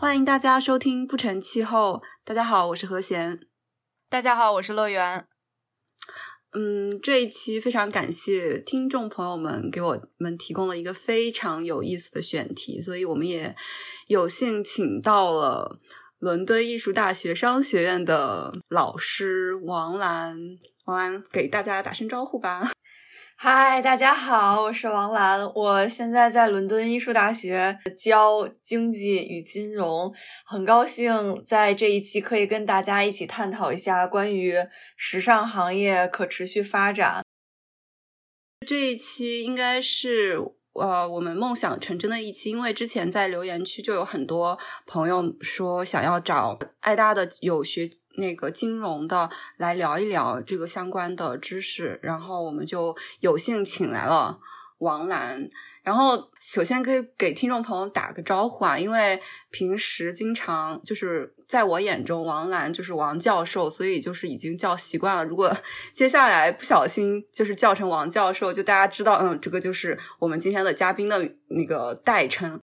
欢迎大家收听《不成气候》。大家好，我是何贤。大家好，我是乐园。嗯，这一期非常感谢听众朋友们给我们提供了一个非常有意思的选题，所以我们也有幸请到了伦敦艺术大学商学院的老师王兰。王兰，给大家打声招呼吧。嗨，大家好，我是王兰，我现在在伦敦艺术大学教经济与金融，很高兴在这一期可以跟大家一起探讨一下关于时尚行业可持续发展。这一期应该是呃我们梦想成真的一期，因为之前在留言区就有很多朋友说想要找爱大的有学。那个金融的来聊一聊这个相关的知识，然后我们就有幸请来了王兰。然后首先可以给听众朋友打个招呼啊，因为平时经常就是在我眼中，王兰就是王教授，所以就是已经叫习惯了。如果 接下来不小心就是叫成王教授，就大家知道，嗯，这个就是我们今天的嘉宾的那个代称。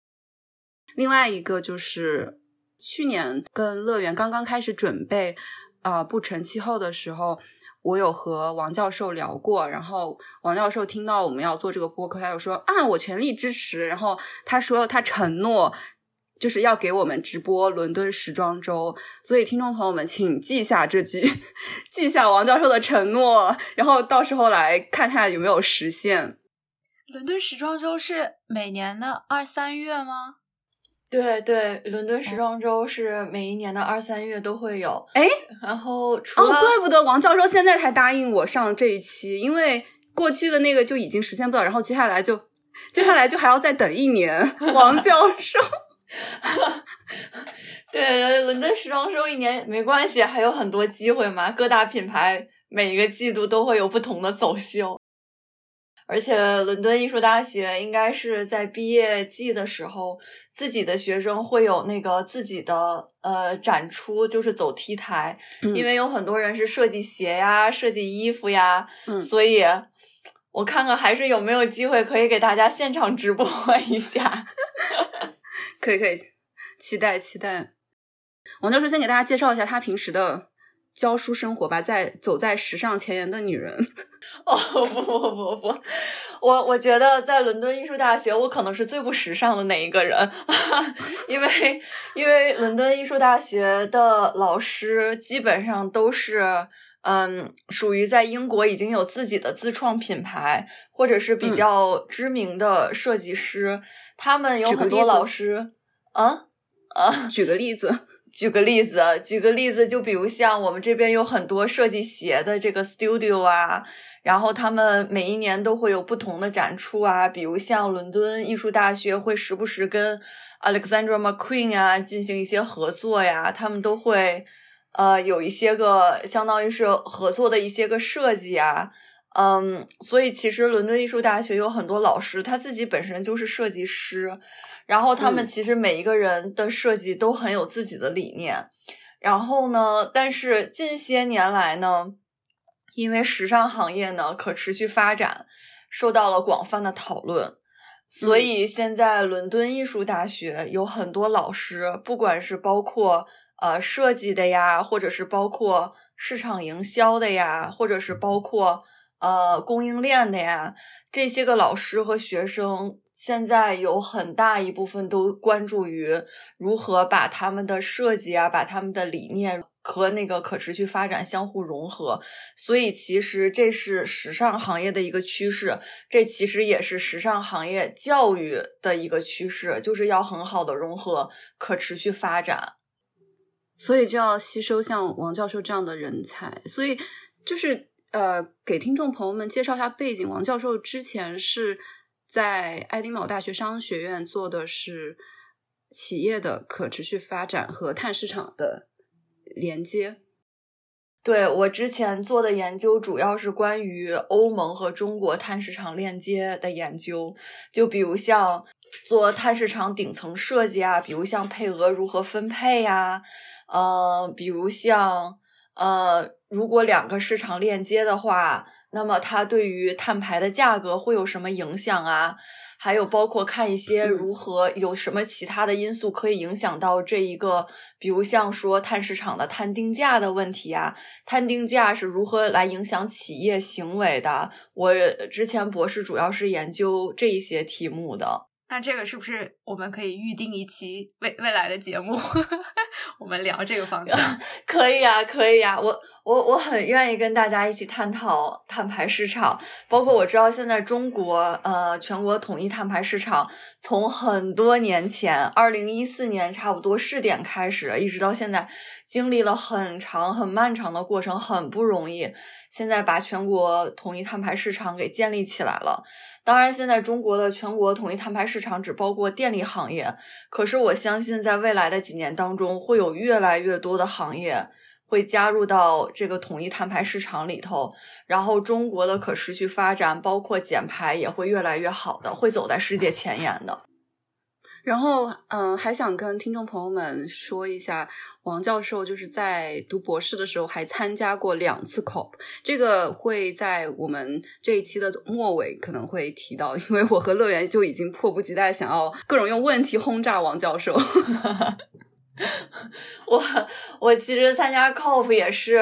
另外一个就是。去年跟乐园刚刚开始准备，啊，不成气候的时候，我有和王教授聊过。然后王教授听到我们要做这个播客，他就说啊，我全力支持。然后他说他承诺就是要给我们直播伦敦时装周。所以听众朋友们，请记下这句，记下王教授的承诺，然后到时候来看看有没有实现。伦敦时装周是每年的二三月吗？对对，伦敦时装周是每一年的二三月都会有。哎，然后除了，怪不得王教授现在才答应我上这一期，因为过去的那个就已经实现不了，然后接下来就接下来就还要再等一年。王教授，对，伦敦时装周一年没关系，还有很多机会嘛。各大品牌每一个季度都会有不同的走秀。而且，伦敦艺术大学应该是在毕业季的时候，自己的学生会有那个自己的呃展出，就是走 T 台，因为有很多人是设计鞋呀、设计衣服呀，所以我看看还是有没有机会可以给大家现场直播一下。可以可以，期待期待。王教授先给大家介绍一下他平时的。教书生活吧，在走在时尚前沿的女人。哦不不不不，我我觉得在伦敦艺术大学，我可能是最不时尚的那一个人，因为因为伦敦艺术大学的老师基本上都是嗯，属于在英国已经有自己的自创品牌，或者是比较知名的设计师。他们有很多老师，啊啊，举个例子。举个例子，举个例子，就比如像我们这边有很多设计鞋的这个 studio 啊，然后他们每一年都会有不同的展出啊，比如像伦敦艺术大学会时不时跟 Alexandra McQueen 啊进行一些合作呀，他们都会呃有一些个相当于是合作的一些个设计啊，嗯，所以其实伦敦艺术大学有很多老师他自己本身就是设计师。然后他们其实每一个人的设计都很有自己的理念，然后呢，但是近些年来呢，因为时尚行业呢可持续发展受到了广泛的讨论，所以现在伦敦艺术大学有很多老师，不管是包括呃设计的呀，或者是包括市场营销的呀，或者是包括呃供应链的呀，这些个老师和学生。现在有很大一部分都关注于如何把他们的设计啊，把他们的理念和那个可持续发展相互融合，所以其实这是时尚行业的一个趋势，这其实也是时尚行业教育的一个趋势，就是要很好的融合可持续发展，所以就要吸收像王教授这样的人才，所以就是呃，给听众朋友们介绍一下背景，王教授之前是。在爱丁堡大学商学院做的是企业的可持续发展和碳市场的连接。对我之前做的研究主要是关于欧盟和中国碳市场链接的研究，就比如像做碳市场顶层设计啊，比如像配额如何分配呀，呃，比如像呃，如果两个市场链接的话。那么它对于碳排的价格会有什么影响啊？还有包括看一些如何有什么其他的因素可以影响到这一个，比如像说碳市场的碳定价的问题啊，碳定价是如何来影响企业行为的？我之前博士主要是研究这一些题目的。那这个是不是我们可以预定一期未未来的节目？我们聊这个方向 可以呀，可以呀。我我我很愿意跟大家一起探讨碳排市场，包括我知道现在中国呃全国统一碳排市场从很多年前，二零一四年差不多试点开始，一直到现在，经历了很长很漫长的过程，很不容易。现在把全国统一碳排市场给建立起来了。当然，现在中国的全国统一碳排市场只包括电力行业，可是我相信在未来的几年当中，会有越来越多的行业会加入到这个统一碳排市场里头，然后中国的可持续发展，包括减排也会越来越好的，会走在世界前沿的。然后，嗯，还想跟听众朋友们说一下，王教授就是在读博士的时候还参加过两次 COP，这个会在我们这一期的末尾可能会提到，因为我和乐园就已经迫不及待想要各种用问题轰炸王教授。我我其实参加 COP 也是。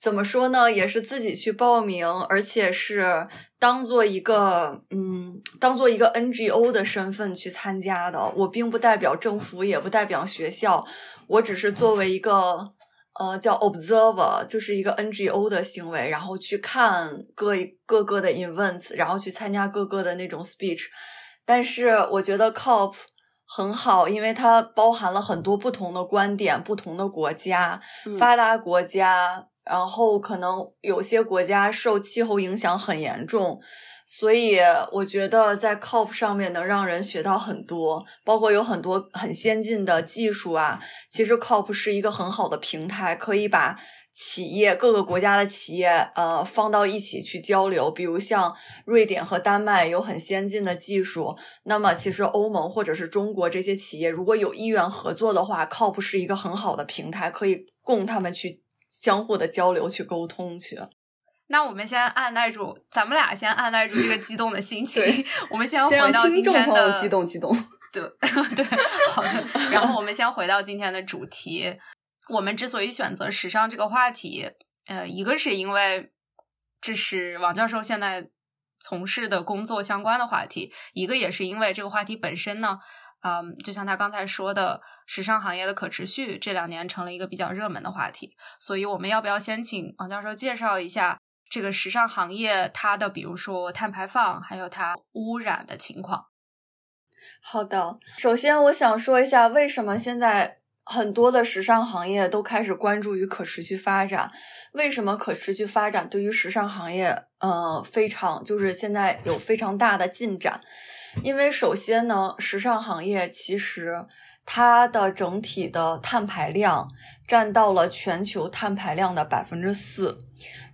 怎么说呢？也是自己去报名，而且是当做一个嗯，当做一个 NGO 的身份去参加的。我并不代表政府，也不代表学校，我只是作为一个呃叫 observer，就是一个 NGO 的行为，然后去看各各个的 events，然后去参加各个的那种 speech。但是我觉得 COP 很好，因为它包含了很多不同的观点，不同的国家，发达国家。然后可能有些国家受气候影响很严重，所以我觉得在 COP 上面能让人学到很多，包括有很多很先进的技术啊。其实 COP 是一个很好的平台，可以把企业各个国家的企业呃放到一起去交流。比如像瑞典和丹麦有很先进的技术，那么其实欧盟或者是中国这些企业如果有意愿合作的话，COP 是一个很好的平台，可以供他们去。相互的交流去沟通去，那我们先按耐住，咱们俩先按耐住这个激动的心情，我们先回到今天的激动激动，对 对，好的。然后我们先回到今天的主题。我们之所以选择时尚这个话题，呃，一个是因为这是王教授现在从事的工作相关的话题，一个也是因为这个话题本身呢。嗯，就像他刚才说的，时尚行业的可持续这两年成了一个比较热门的话题，所以我们要不要先请王教授介绍一下这个时尚行业它的，比如说碳排放，还有它污染的情况？好的，首先我想说一下，为什么现在很多的时尚行业都开始关注于可持续发展？为什么可持续发展对于时尚行业，呃，非常就是现在有非常大的进展？因为首先呢，时尚行业其实它的整体的碳排量占到了全球碳排量的百分之四，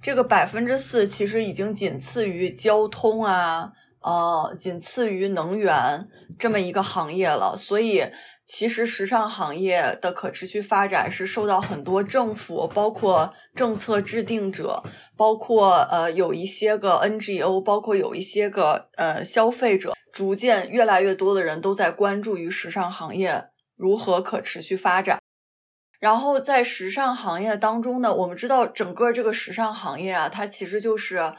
这个百分之四其实已经仅次于交通啊，呃，仅次于能源这么一个行业了，所以。其实，时尚行业的可持续发展是受到很多政府、包括政策制定者、包括呃有一些个 NGO、包括有一些个呃消费者，逐渐越来越多的人都在关注于时尚行业如何可持续发展。然后，在时尚行业当中呢，我们知道整个这个时尚行业啊，它其实就是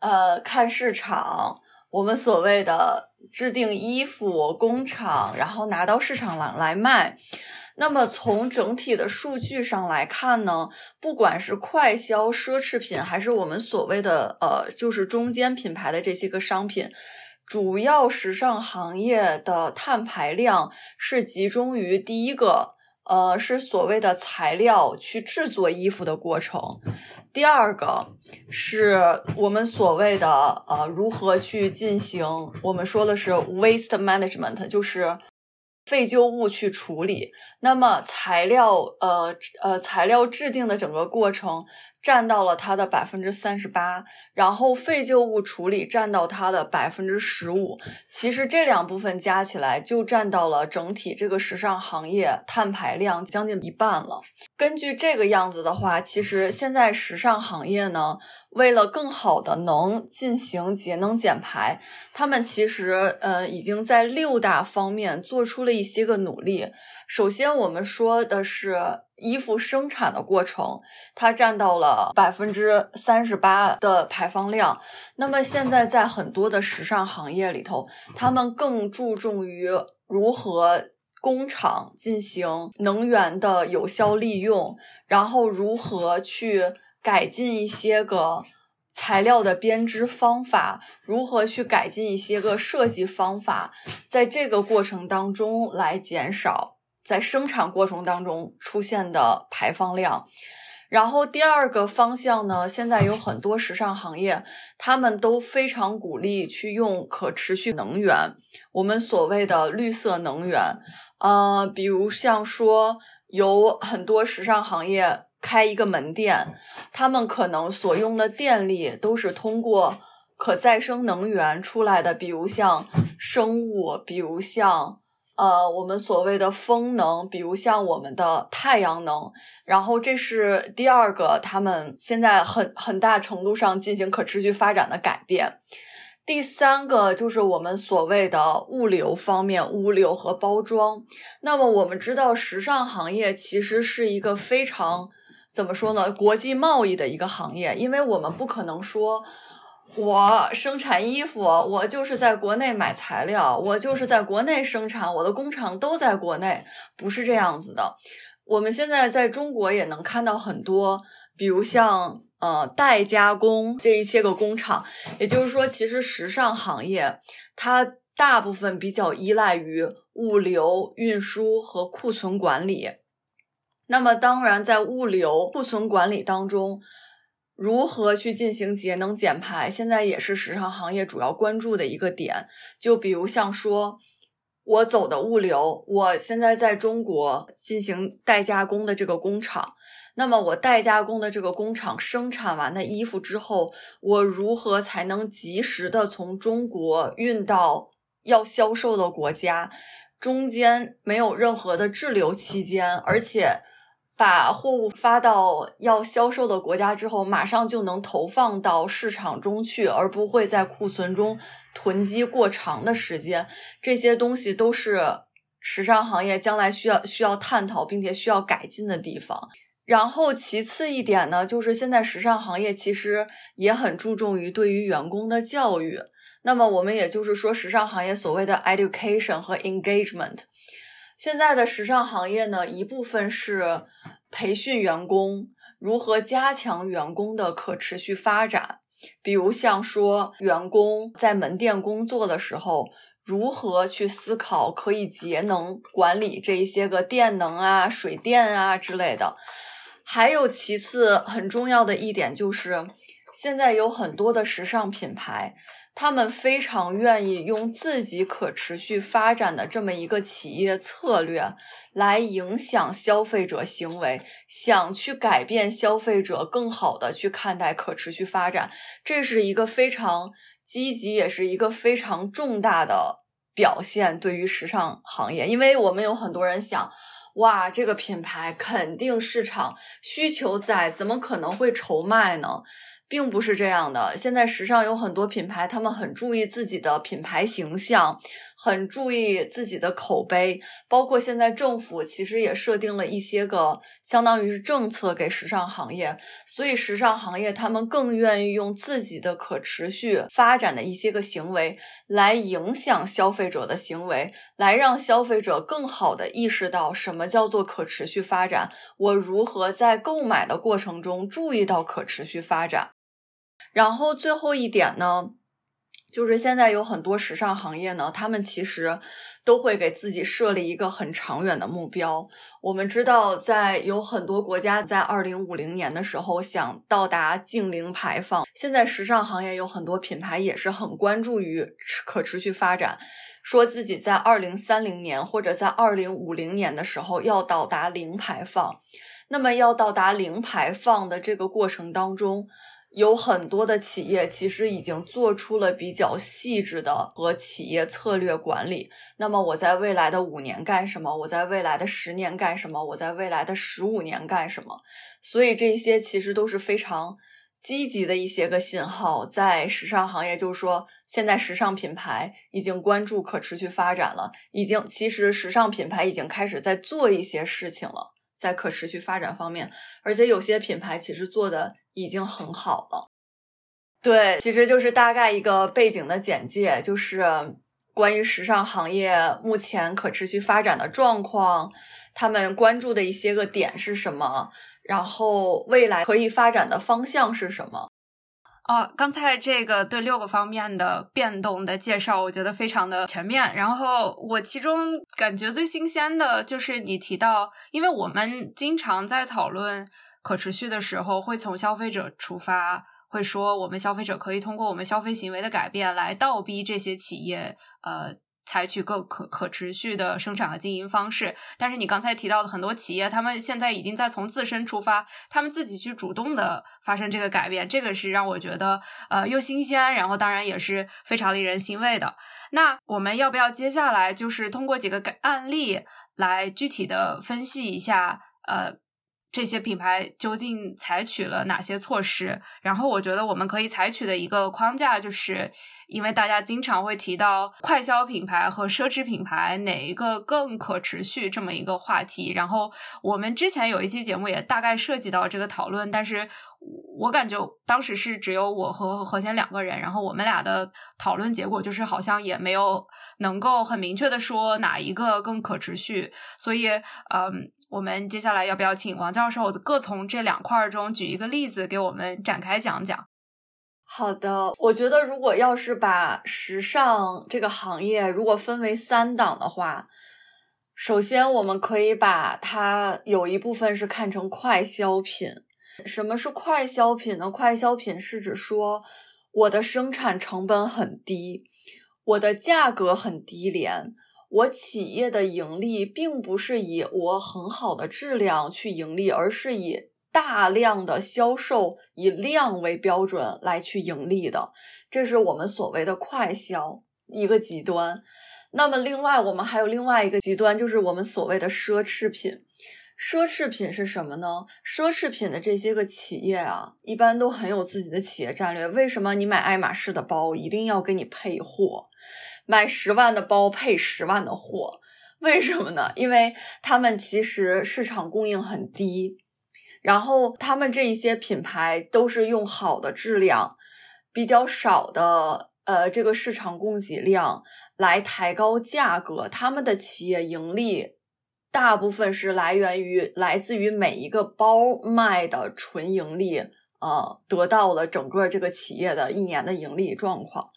呃看市场。我们所谓的制定衣服工厂，然后拿到市场来来卖。那么从整体的数据上来看呢，不管是快消奢侈品，还是我们所谓的呃，就是中间品牌的这些个商品，主要时尚行业的碳排量是集中于第一个。呃，是所谓的材料去制作衣服的过程。第二个是我们所谓的呃，如何去进行我们说的是 waste management，就是废旧物去处理。那么材料呃呃材料制定的整个过程占到了它的百分之三十八，然后废旧物处理占到它的百分之十五。其实这两部分加起来就占到了整体这个时尚行业碳排量将近一半了。根据这个样子的话，其实现在时尚行业呢，为了更好的能进行节能减排，他们其实呃已经在六大方面做出了一些个努力。首先，我们说的是衣服生产的过程，它占到了百分之三十八的排放量。那么现在在很多的时尚行业里头，他们更注重于如何工厂进行能源的有效利用，然后如何去改进一些个材料的编织方法，如何去改进一些个设计方法，在这个过程当中来减少。在生产过程当中出现的排放量，然后第二个方向呢，现在有很多时尚行业，他们都非常鼓励去用可持续能源，我们所谓的绿色能源，呃，比如像说有很多时尚行业开一个门店，他们可能所用的电力都是通过可再生能源出来的，比如像生物，比如像。呃，我们所谓的风能，比如像我们的太阳能，然后这是第二个，他们现在很很大程度上进行可持续发展的改变。第三个就是我们所谓的物流方面，物流和包装。那么我们知道，时尚行业其实是一个非常怎么说呢，国际贸易的一个行业，因为我们不可能说。我生产衣服，我就是在国内买材料，我就是在国内生产，我的工厂都在国内，不是这样子的。我们现在在中国也能看到很多，比如像呃代加工这一些个工厂，也就是说，其实时尚行业它大部分比较依赖于物流运输和库存管理。那么，当然在物流库存管理当中。如何去进行节能减排？现在也是时尚行业主要关注的一个点。就比如像说，我走的物流，我现在在中国进行代加工的这个工厂，那么我代加工的这个工厂生产完的衣服之后，我如何才能及时的从中国运到要销售的国家？中间没有任何的滞留期间，而且。把货物发到要销售的国家之后，马上就能投放到市场中去，而不会在库存中囤积过长的时间。这些东西都是时尚行业将来需要需要探讨并且需要改进的地方。然后其次一点呢，就是现在时尚行业其实也很注重于对于员工的教育。那么我们也就是说，时尚行业所谓的 education 和 engagement。现在的时尚行业呢，一部分是培训员工如何加强员工的可持续发展，比如像说员工在门店工作的时候，如何去思考可以节能管理这一些个电能啊、水电啊之类的。还有其次很重要的一点就是，现在有很多的时尚品牌。他们非常愿意用自己可持续发展的这么一个企业策略来影响消费者行为，想去改变消费者更好的去看待可持续发展，这是一个非常积极，也是一个非常重大的表现。对于时尚行业，因为我们有很多人想，哇，这个品牌肯定市场需求在，怎么可能会愁卖呢？并不是这样的。现在时尚有很多品牌，他们很注意自己的品牌形象，很注意自己的口碑。包括现在政府其实也设定了一些个相当于是政策给时尚行业，所以时尚行业他们更愿意用自己的可持续发展的一些个行为来影响消费者的行为，来让消费者更好的意识到什么叫做可持续发展。我如何在购买的过程中注意到可持续发展？然后最后一点呢，就是现在有很多时尚行业呢，他们其实都会给自己设立一个很长远的目标。我们知道，在有很多国家在二零五零年的时候想到达净零排放。现在时尚行业有很多品牌也是很关注于可持续发展，说自己在二零三零年或者在二零五零年的时候要到达零排放。那么要到达零排放的这个过程当中，有很多的企业其实已经做出了比较细致的和企业策略管理。那么我在未来的五年干什么？我在未来的十年干什么？我在未来的十五年干什么？所以这些其实都是非常。积极的一些个信号，在时尚行业，就是说，现在时尚品牌已经关注可持续发展了，已经其实时尚品牌已经开始在做一些事情了，在可持续发展方面，而且有些品牌其实做的已经很好了。对，其实就是大概一个背景的简介，就是关于时尚行业目前可持续发展的状况，他们关注的一些个点是什么。然后未来可以发展的方向是什么？哦，刚才这个对六个方面的变动的介绍，我觉得非常的全面。然后我其中感觉最新鲜的就是你提到，因为我们经常在讨论可持续的时候，会从消费者出发，会说我们消费者可以通过我们消费行为的改变来倒逼这些企业，呃。采取更可可持续的生产和经营方式，但是你刚才提到的很多企业，他们现在已经在从自身出发，他们自己去主动的发生这个改变，这个是让我觉得呃又新鲜，然后当然也是非常令人欣慰的。那我们要不要接下来就是通过几个案例来具体的分析一下呃？这些品牌究竟采取了哪些措施？然后我觉得我们可以采取的一个框架，就是因为大家经常会提到快消品牌和奢侈品牌哪一个更可持续这么一个话题。然后我们之前有一期节目也大概涉及到这个讨论，但是我感觉当时是只有我和何贤两个人，然后我们俩的讨论结果就是好像也没有能够很明确的说哪一个更可持续。所以，嗯。我们接下来要不要请王教授各从这两块中举一个例子，给我们展开讲讲？好的，我觉得如果要是把时尚这个行业如果分为三档的话，首先我们可以把它有一部分是看成快消品。什么是快消品呢？快消品是指说我的生产成本很低，我的价格很低廉。我企业的盈利并不是以我很好的质量去盈利，而是以大量的销售以量为标准来去盈利的，这是我们所谓的快销一个极端。那么，另外我们还有另外一个极端，就是我们所谓的奢侈品。奢侈品是什么呢？奢侈品的这些个企业啊，一般都很有自己的企业战略。为什么你买爱马仕的包一定要给你配货？买十万的包配十万的货，为什么呢？因为他们其实市场供应很低，然后他们这一些品牌都是用好的质量、比较少的呃这个市场供给量来抬高价格。他们的企业盈利大部分是来源于来自于每一个包卖的纯盈利，呃，得到了整个这个企业的一年的盈利状况。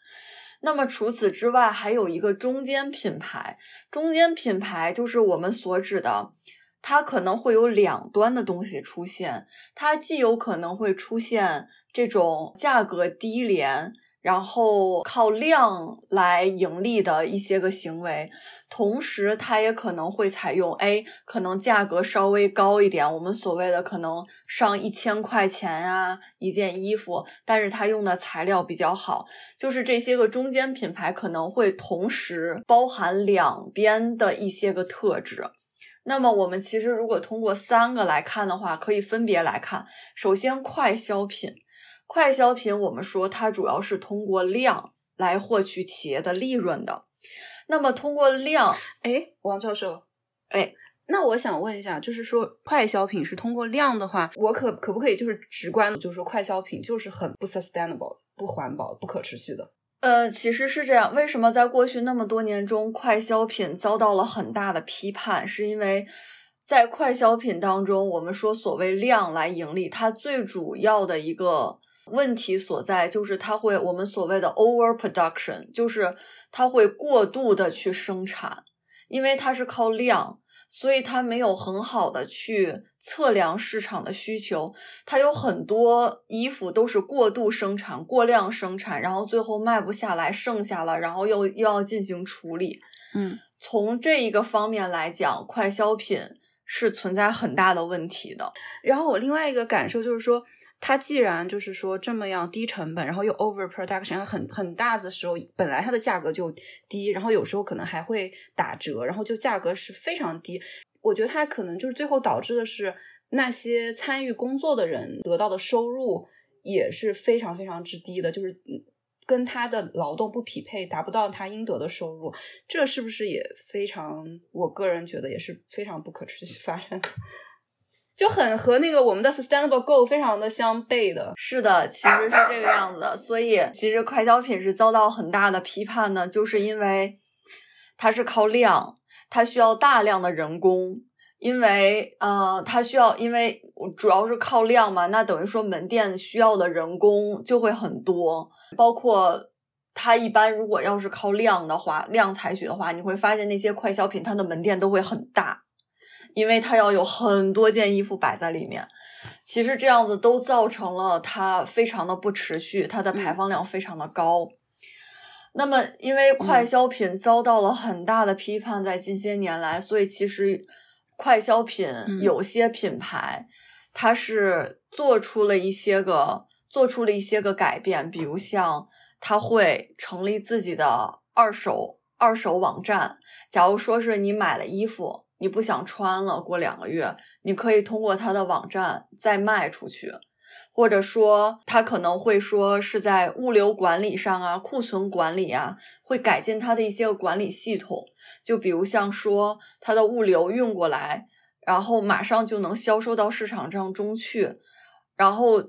那么除此之外，还有一个中间品牌。中间品牌就是我们所指的，它可能会有两端的东西出现。它既有可能会出现这种价格低廉。然后靠量来盈利的一些个行为，同时它也可能会采用 A，可能价格稍微高一点，我们所谓的可能上一千块钱啊一件衣服，但是它用的材料比较好，就是这些个中间品牌可能会同时包含两边的一些个特质。那么我们其实如果通过三个来看的话，可以分别来看，首先快消品。快消品，我们说它主要是通过量来获取企业的利润的。那么通过量，哎，王教授，哎，那我想问一下，就是说快消品是通过量的话，我可可不可以就是直观的，就是说快消品就是很不 sustainable、不环保、不可持续的？呃，其实是这样。为什么在过去那么多年中，快消品遭到了很大的批判？是因为。在快消品当中，我们说所谓量来盈利，它最主要的一个问题所在就是它会我们所谓的 overproduction，就是它会过度的去生产，因为它是靠量，所以它没有很好的去测量市场的需求，它有很多衣服都是过度生产、过量生产，然后最后卖不下来，剩下了，然后又又要进行处理。嗯，从这一个方面来讲，快消品。是存在很大的问题的。然后我另外一个感受就是说，它既然就是说这么样低成本，然后又 over production 很很大的时候，本来它的价格就低，然后有时候可能还会打折，然后就价格是非常低。我觉得它可能就是最后导致的是那些参与工作的人得到的收入也是非常非常之低的，就是跟他的劳动不匹配，达不到他应得的收入。这是不是也非常？我个人觉得也是非常不可持续发展，就很和那个我们的 sustainable goal 非常的相悖的。是的，其实是这个样子的。所以，其实快消品是遭到很大的批判呢，就是因为它是靠量，它需要大量的人工。因为，呃，它需要，因为主要是靠量嘛，那等于说门店需要的人工就会很多，包括它一般如果要是靠量的话，量采取的话，你会发现那些快消品它的门店都会很大，因为它要有很多件衣服摆在里面。其实这样子都造成了它非常的不持续，它的排放量非常的高。那么，因为快消品遭到了很大的批判，在近些年来，所以其实。快消品有些品牌，它是做出了一些个做出了一些个改变，比如像它会成立自己的二手二手网站。假如说是你买了衣服，你不想穿了，过两个月，你可以通过它的网站再卖出去。或者说，他可能会说是在物流管理上啊，库存管理啊，会改进它的一些管理系统。就比如像说，它的物流运过来，然后马上就能销售到市场上中去，然后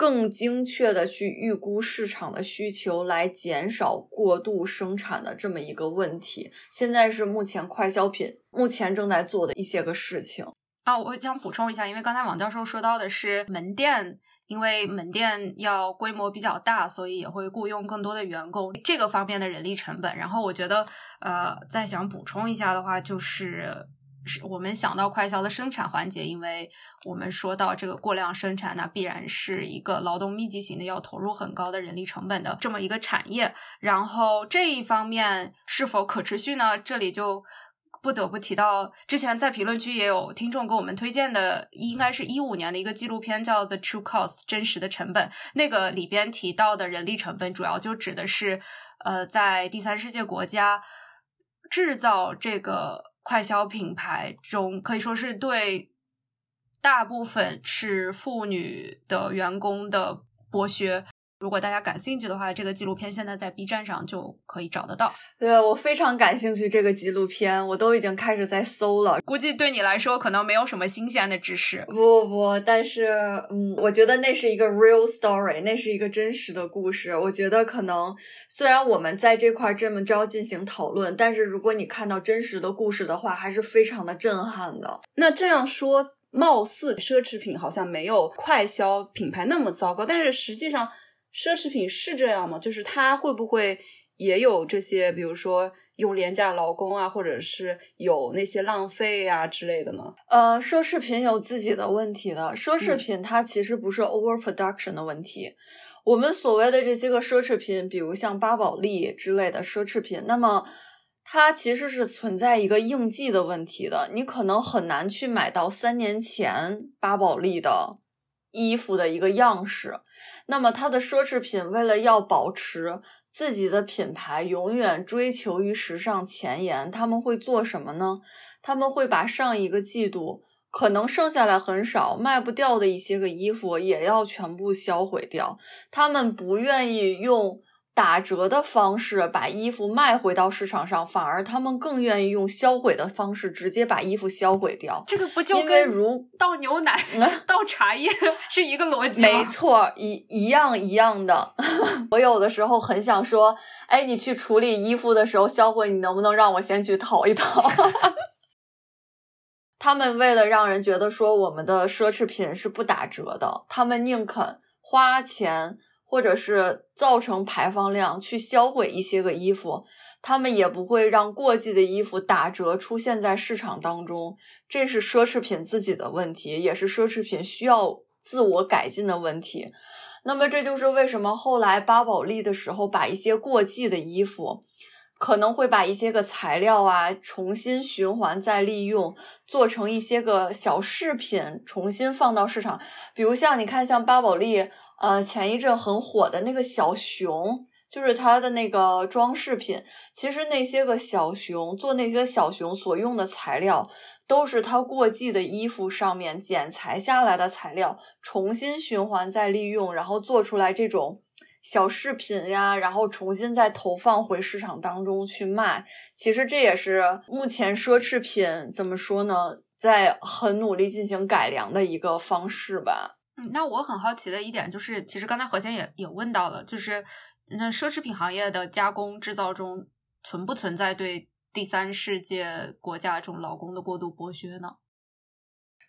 更精确的去预估市场的需求，来减少过度生产的这么一个问题。现在是目前快消品目前正在做的一些个事情啊。我想补充一下，因为刚才王教授说到的是门店。因为门店要规模比较大，所以也会雇佣更多的员工，这个方面的人力成本。然后我觉得，呃，再想补充一下的话，就是我们想到快销的生产环节，因为我们说到这个过量生产，那必然是一个劳动密集型的，要投入很高的人力成本的这么一个产业。然后这一方面是否可持续呢？这里就。不得不提到，之前在评论区也有听众给我们推荐的，应该是一五年的一个纪录片，叫《The True Cost》真实的成本。那个里边提到的人力成本，主要就指的是，呃，在第三世界国家制造这个快消品牌中，可以说是对大部分是妇女的员工的剥削。如果大家感兴趣的话，这个纪录片现在在 B 站上就可以找得到。对我非常感兴趣这个纪录片，我都已经开始在搜了。估计对你来说可能没有什么新鲜的知识。不不不，但是嗯，我觉得那是一个 real story，那是一个真实的故事。我觉得可能虽然我们在这块这么着进行讨论，但是如果你看到真实的故事的话，还是非常的震撼的。那这样说，貌似奢侈品好像没有快消品牌那么糟糕，但是实际上。奢侈品是这样吗？就是它会不会也有这些，比如说用廉价劳工啊，或者是有那些浪费啊之类的呢？呃，奢侈品有自己的问题的。奢侈品它其实不是 overproduction 的问题。我们所谓的这些个奢侈品，比如像巴宝莉之类的奢侈品，那么它其实是存在一个应季的问题的。你可能很难去买到三年前巴宝莉的。衣服的一个样式，那么它的奢侈品为了要保持自己的品牌永远追求于时尚前沿，他们会做什么呢？他们会把上一个季度可能剩下来很少卖不掉的一些个衣服也要全部销毁掉，他们不愿意用。打折的方式把衣服卖回到市场上，反而他们更愿意用销毁的方式直接把衣服销毁掉。这个不就跟如倒牛奶、倒茶叶是一个逻辑吗？没错，一一样一样的。我有的时候很想说，哎，你去处理衣服的时候销毁，你能不能让我先去淘一淘？他们为了让人觉得说我们的奢侈品是不打折的，他们宁肯花钱。或者是造成排放量去销毁一些个衣服，他们也不会让过季的衣服打折出现在市场当中，这是奢侈品自己的问题，也是奢侈品需要自我改进的问题。那么这就是为什么后来巴宝莉的时候把一些过季的衣服可能会把一些个材料啊重新循环再利用，做成一些个小饰品，重新放到市场。比如像你看，像巴宝莉，呃，前一阵很火的那个小熊，就是它的那个装饰品。其实那些个小熊做那些小熊所用的材料，都是它过季的衣服上面剪裁下来的材料，重新循环再利用，然后做出来这种。小饰品呀，然后重新再投放回市场当中去卖。其实这也是目前奢侈品怎么说呢，在很努力进行改良的一个方式吧。嗯，那我很好奇的一点就是，其实刚才何先也也问到了，就是那奢侈品行业的加工制造中存不存在对第三世界国家这种劳工的过度剥削呢？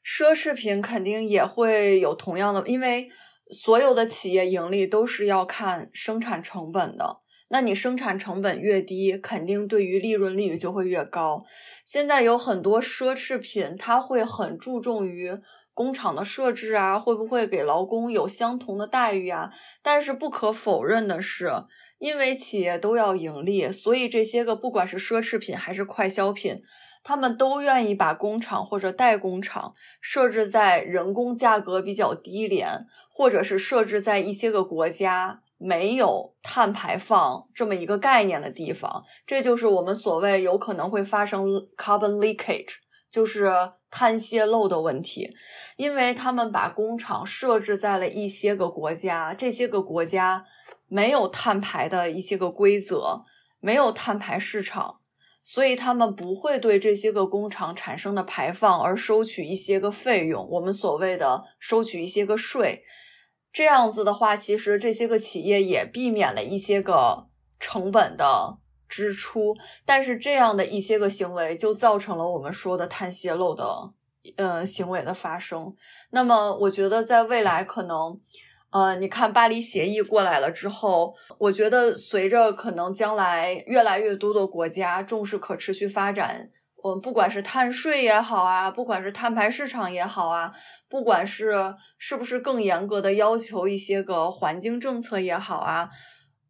奢侈品肯定也会有同样的，因为。所有的企业盈利都是要看生产成本的，那你生产成本越低，肯定对于利润率就会越高。现在有很多奢侈品，它会很注重于工厂的设置啊，会不会给劳工有相同的待遇啊？但是不可否认的是，因为企业都要盈利，所以这些个不管是奢侈品还是快消品。他们都愿意把工厂或者代工厂设置在人工价格比较低廉，或者是设置在一些个国家没有碳排放这么一个概念的地方。这就是我们所谓有可能会发生 carbon leakage，就是碳泄漏的问题。因为他们把工厂设置在了一些个国家，这些个国家没有碳排的一些个规则，没有碳排市场。所以他们不会对这些个工厂产生的排放而收取一些个费用，我们所谓的收取一些个税。这样子的话，其实这些个企业也避免了一些个成本的支出。但是这样的一些个行为，就造成了我们说的碳泄漏的呃行为的发生。那么，我觉得在未来可能。呃，你看巴黎协议过来了之后，我觉得随着可能将来越来越多的国家重视可持续发展，我们不管是碳税也好啊，不管是碳排市场也好啊，不管是是不是更严格的要求一些个环境政策也好啊，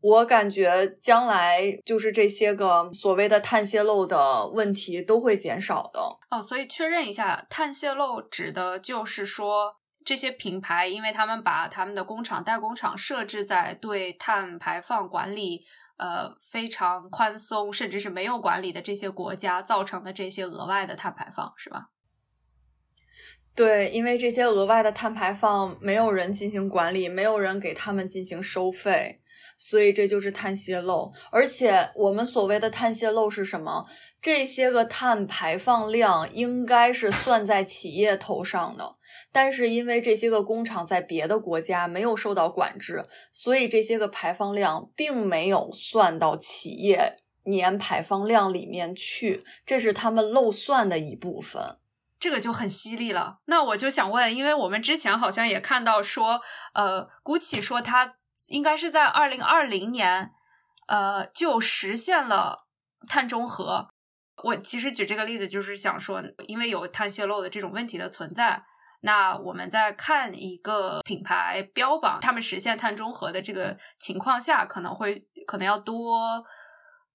我感觉将来就是这些个所谓的碳泄漏的问题都会减少的。哦，所以确认一下，碳泄漏指的就是说。这些品牌，因为他们把他们的工厂、代工厂设置在对碳排放管理呃非常宽松，甚至是没有管理的这些国家，造成的这些额外的碳排放，是吧？对，因为这些额外的碳排放没有人进行管理，没有人给他们进行收费。所以这就是碳泄漏，而且我们所谓的碳泄漏是什么？这些个碳排放量应该是算在企业头上的，但是因为这些个工厂在别的国家没有受到管制，所以这些个排放量并没有算到企业年排放量里面去，这是他们漏算的一部分。这个就很犀利了。那我就想问，因为我们之前好像也看到说，呃姑且说它。应该是在二零二零年，呃，就实现了碳中和。我其实举这个例子，就是想说，因为有碳泄漏的这种问题的存在，那我们在看一个品牌标榜他们实现碳中和的这个情况下，可能会可能要多，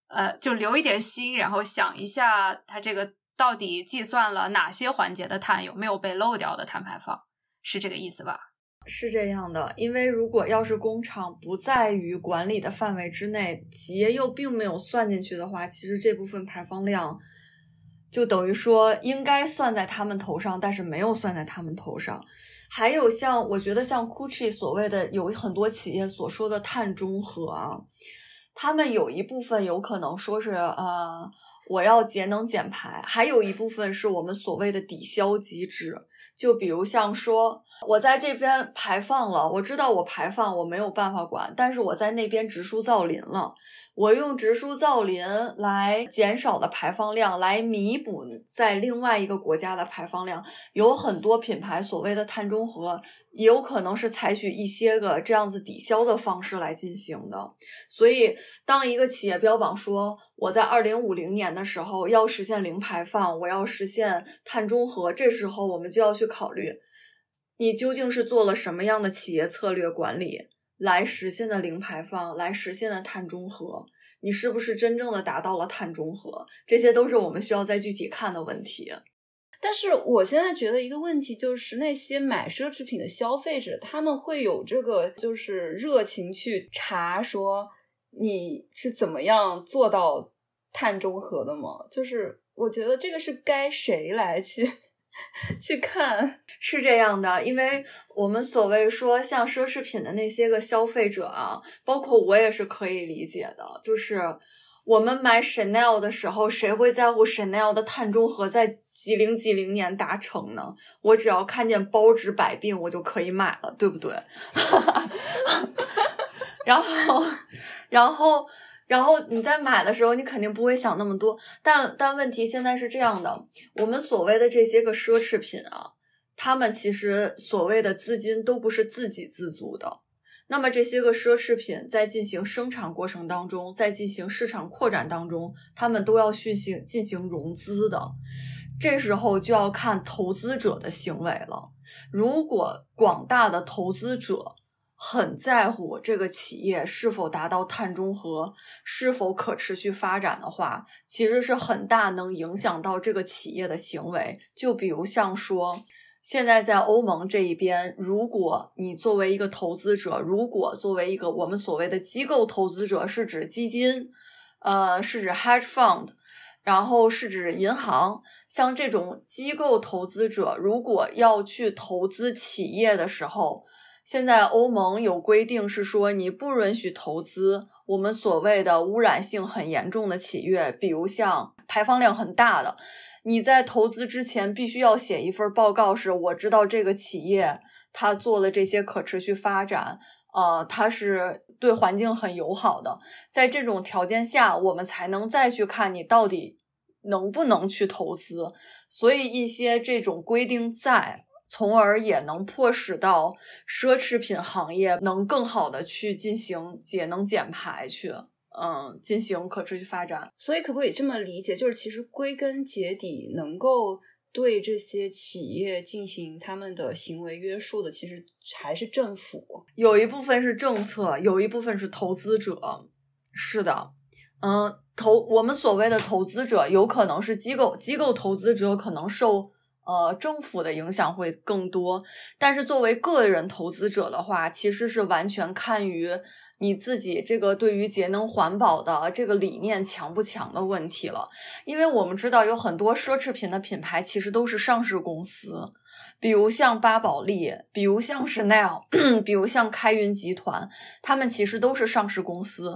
呃，就留一点心，然后想一下，它这个到底计算了哪些环节的碳，有没有被漏掉的碳排放，是这个意思吧？是这样的，因为如果要是工厂不在于管理的范围之内，企业又并没有算进去的话，其实这部分排放量就等于说应该算在他们头上，但是没有算在他们头上。还有像我觉得像 GUCCI 所谓的有很多企业所说的碳中和啊，他们有一部分有可能说是呃我要节能减排，还有一部分是我们所谓的抵消机制。就比如像说，我在这边排放了，我知道我排放我没有办法管，但是我在那边植树造林了。我用植树造林来减少的排放量，来弥补在另外一个国家的排放量。有很多品牌所谓的碳中和，也有可能是采取一些个这样子抵消的方式来进行的。所以，当一个企业标榜说我在二零五零年的时候要实现零排放，我要实现碳中和，这时候我们就要去考虑，你究竟是做了什么样的企业策略管理。来实现的零排放，来实现的碳中和，你是不是真正的达到了碳中和？这些都是我们需要再具体看的问题。但是我现在觉得一个问题就是，那些买奢侈品的消费者，他们会有这个就是热情去查说你是怎么样做到碳中和的吗？就是我觉得这个是该谁来去 去看？是这样的，因为我们所谓说像奢侈品的那些个消费者啊，包括我也是可以理解的，就是。我们买 Chanel 的时候，谁会在乎 Chanel 的碳中和在几零几零年达成呢？我只要看见包治百病，我就可以买了，对不对？然后，然后，然后你在买的时候，你肯定不会想那么多。但但问题现在是这样的，我们所谓的这些个奢侈品啊，他们其实所谓的资金都不是自给自足的。那么这些个奢侈品在进行生产过程当中，在进行市场扩展当中，他们都要进行进行融资的。这时候就要看投资者的行为了。如果广大的投资者很在乎这个企业是否达到碳中和、是否可持续发展的话，其实是很大能影响到这个企业的行为。就比如像说。现在在欧盟这一边，如果你作为一个投资者，如果作为一个我们所谓的机构投资者，是指基金，呃，是指 hedge fund，然后是指银行，像这种机构投资者，如果要去投资企业的时候，现在欧盟有规定是说，你不允许投资我们所谓的污染性很严重的企业，比如像排放量很大的。你在投资之前必须要写一份报告，是我知道这个企业它做的这些可持续发展，呃，它是对环境很友好的。在这种条件下，我们才能再去看你到底能不能去投资。所以一些这种规定在，从而也能迫使到奢侈品行业能更好的去进行节能减排去。嗯，进行可持续发展，所以可不可以这么理解？就是其实归根结底，能够对这些企业进行他们的行为约束的，其实还是政府。有一部分是政策，有一部分是投资者。是的，嗯，投我们所谓的投资者，有可能是机构，机构投资者可能受呃政府的影响会更多，但是作为个人投资者的话，其实是完全看于。你自己这个对于节能环保的这个理念强不强的问题了，因为我们知道有很多奢侈品的品牌其实都是上市公司，比如像巴宝莉，比如像 Chanel，比如像开云集团，他们其实都是上市公司。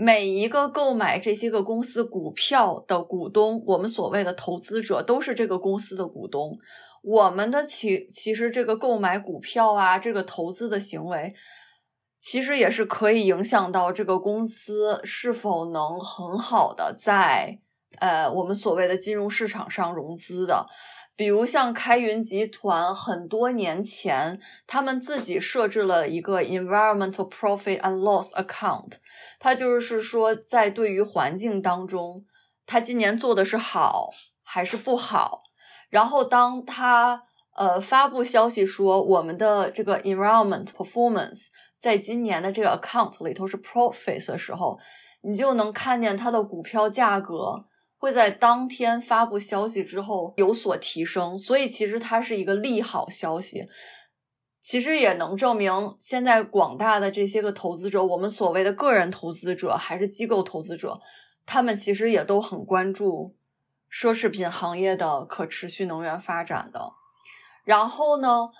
每一个购买这些个公司股票的股东，我们所谓的投资者都是这个公司的股东。我们的其其实这个购买股票啊，这个投资的行为。其实也是可以影响到这个公司是否能很好的在呃我们所谓的金融市场上融资的，比如像开云集团很多年前，他们自己设置了一个 environmental profit and loss account，它就是说在对于环境当中，它今年做的是好还是不好，然后当他呃发布消息说我们的这个 environment performance。在今年的这个 account 里头是 profit 的时候，你就能看见它的股票价格会在当天发布消息之后有所提升，所以其实它是一个利好消息。其实也能证明，现在广大的这些个投资者，我们所谓的个人投资者还是机构投资者，他们其实也都很关注奢侈品行业的可持续能源发展的。然后呢，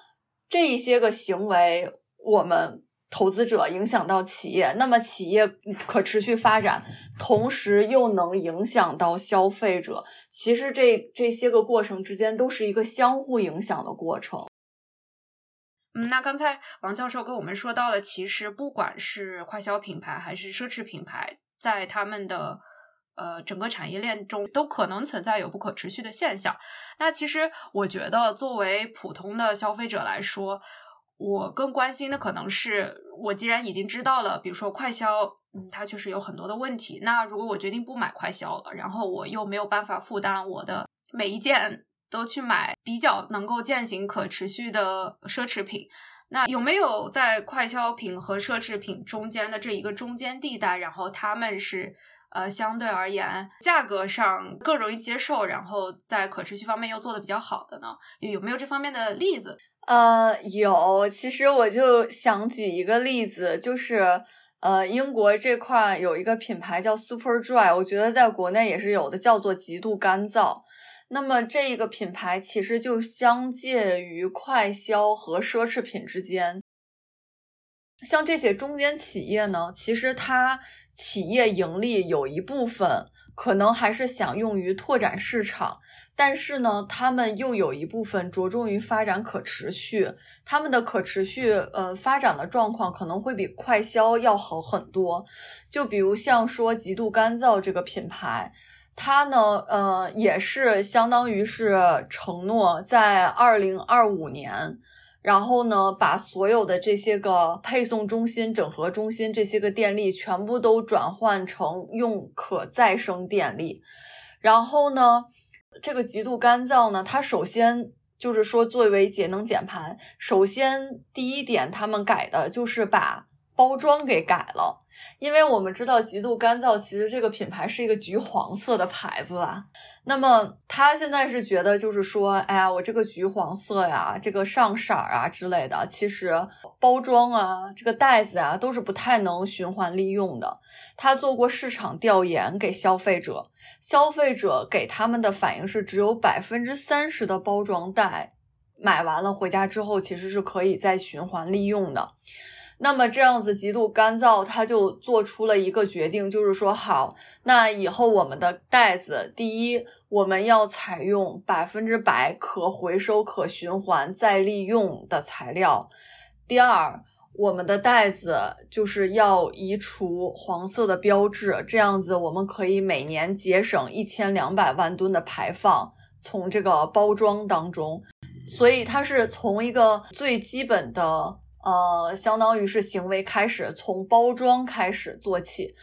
这一些个行为，我们。投资者影响到企业，那么企业可持续发展，同时又能影响到消费者。其实这这些个过程之间都是一个相互影响的过程。嗯，那刚才王教授跟我们说到了，其实不管是快消品牌还是奢侈品牌，在他们的呃整个产业链中，都可能存在有不可持续的现象。那其实我觉得，作为普通的消费者来说，我更关心的可能是，我既然已经知道了，比如说快消，嗯，它确实有很多的问题。那如果我决定不买快消了，然后我又没有办法负担我的每一件都去买比较能够践行可持续的奢侈品，那有没有在快消品和奢侈品中间的这一个中间地带？然后他们是呃，相对而言价格上更容易接受，然后在可持续方面又做的比较好的呢？有没有这方面的例子？呃，有，其实我就想举一个例子，就是呃，英国这块有一个品牌叫 Super Dry，我觉得在国内也是有的，叫做极度干燥。那么这个品牌其实就相介于快消和奢侈品之间。像这些中间企业呢，其实它企业盈利有一部分可能还是想用于拓展市场，但是呢，他们又有一部分着重于发展可持续。他们的可持续呃发展的状况可能会比快消要好很多。就比如像说极度干燥这个品牌，它呢呃也是相当于是承诺在二零二五年。然后呢，把所有的这些个配送中心、整合中心这些个电力全部都转换成用可再生电力。然后呢，这个极度干燥呢，它首先就是说作为节能减排，首先第一点，他们改的就是把。包装给改了，因为我们知道极度干燥，其实这个品牌是一个橘黄色的牌子啊。那么他现在是觉得，就是说，哎呀，我这个橘黄色呀，这个上色儿啊之类的，其实包装啊，这个袋子啊，都是不太能循环利用的。他做过市场调研给消费者，消费者给他们的反应是，只有百分之三十的包装袋买完了回家之后，其实是可以再循环利用的。那么这样子极度干燥，他就做出了一个决定，就是说好，那以后我们的袋子，第一，我们要采用百分之百可回收、可循环、再利用的材料；第二，我们的袋子就是要移除黄色的标志，这样子我们可以每年节省一千两百万吨的排放，从这个包装当中。所以它是从一个最基本的。呃，相当于是行为开始从包装开始做起，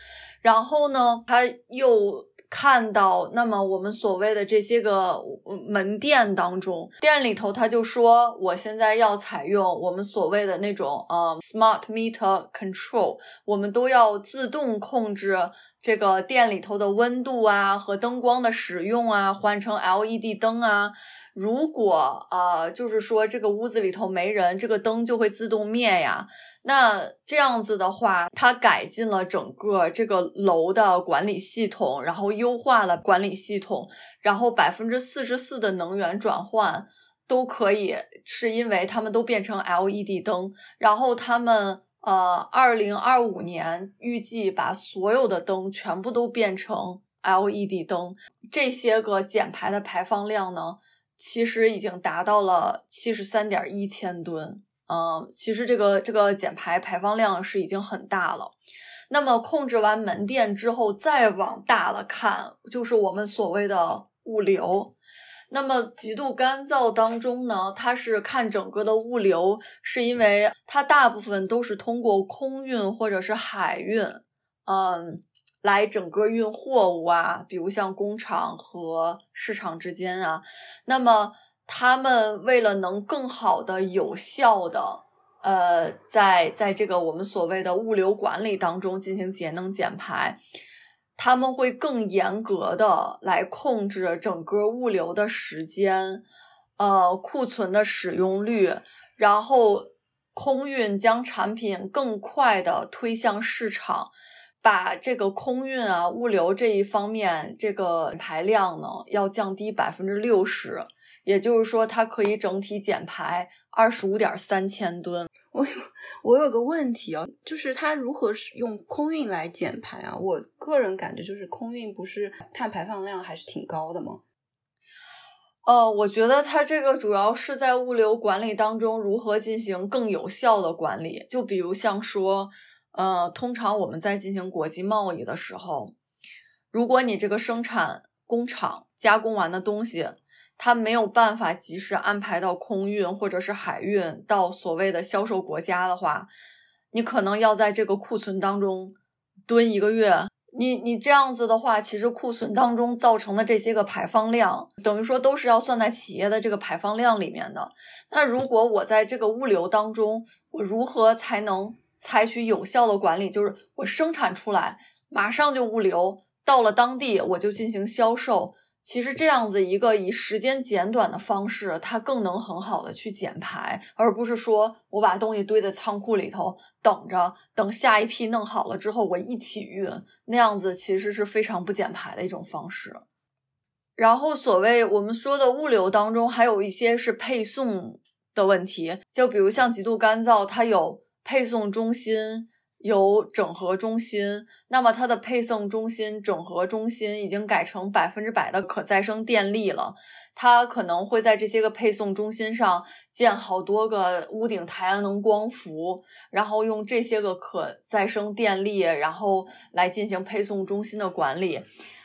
然后呢，他又看到，那么我们所谓的这些个门店当中，店里头他就说，我现在要采用我们所谓的那种呃 smart meter control，我们都要自动控制这个店里头的温度啊和灯光的使用啊，换成 LED 灯啊。如果呃，就是说这个屋子里头没人，这个灯就会自动灭呀。那这样子的话，它改进了整个这个楼的管理系统，然后优化了管理系统，然后百分之四十四的能源转换都可以，是因为他们都变成 LED 灯。然后他们呃，二零二五年预计把所有的灯全部都变成 LED 灯，这些个减排的排放量呢？其实已经达到了七十三点一千吨，嗯，其实这个这个减排排放量是已经很大了。那么控制完门店之后，再往大了看，就是我们所谓的物流。那么极度干燥当中呢，它是看整个的物流，是因为它大部分都是通过空运或者是海运，嗯。来整个运货物啊，比如像工厂和市场之间啊，那么他们为了能更好的、有效的，呃，在在这个我们所谓的物流管理当中进行节能减排，他们会更严格的来控制整个物流的时间，呃，库存的使用率，然后空运将产品更快的推向市场。把这个空运啊、物流这一方面这个排量呢，要降低百分之六十，也就是说，它可以整体减排二十五点三千吨。我有我有个问题啊，就是它如何用空运来减排啊？我个人感觉就是空运不是碳排放量还是挺高的吗？呃，我觉得它这个主要是在物流管理当中如何进行更有效的管理，就比如像说。呃，通常我们在进行国际贸易的时候，如果你这个生产工厂加工完的东西，它没有办法及时安排到空运或者是海运到所谓的销售国家的话，你可能要在这个库存当中蹲一个月。你你这样子的话，其实库存当中造成的这些个排放量，等于说都是要算在企业的这个排放量里面的。那如果我在这个物流当中，我如何才能？采取有效的管理，就是我生产出来马上就物流，到了当地我就进行销售。其实这样子一个以时间简短的方式，它更能很好的去减排，而不是说我把东西堆在仓库里头等着，等下一批弄好了之后我一起运，那样子其实是非常不减排的一种方式。然后所谓我们说的物流当中，还有一些是配送的问题，就比如像极度干燥，它有配送中心。有整合中心，那么它的配送中心、整合中心已经改成百分之百的可再生电力了。它可能会在这些个配送中心上建好多个屋顶太阳能光伏，然后用这些个可再生电力，然后来进行配送中心的管理。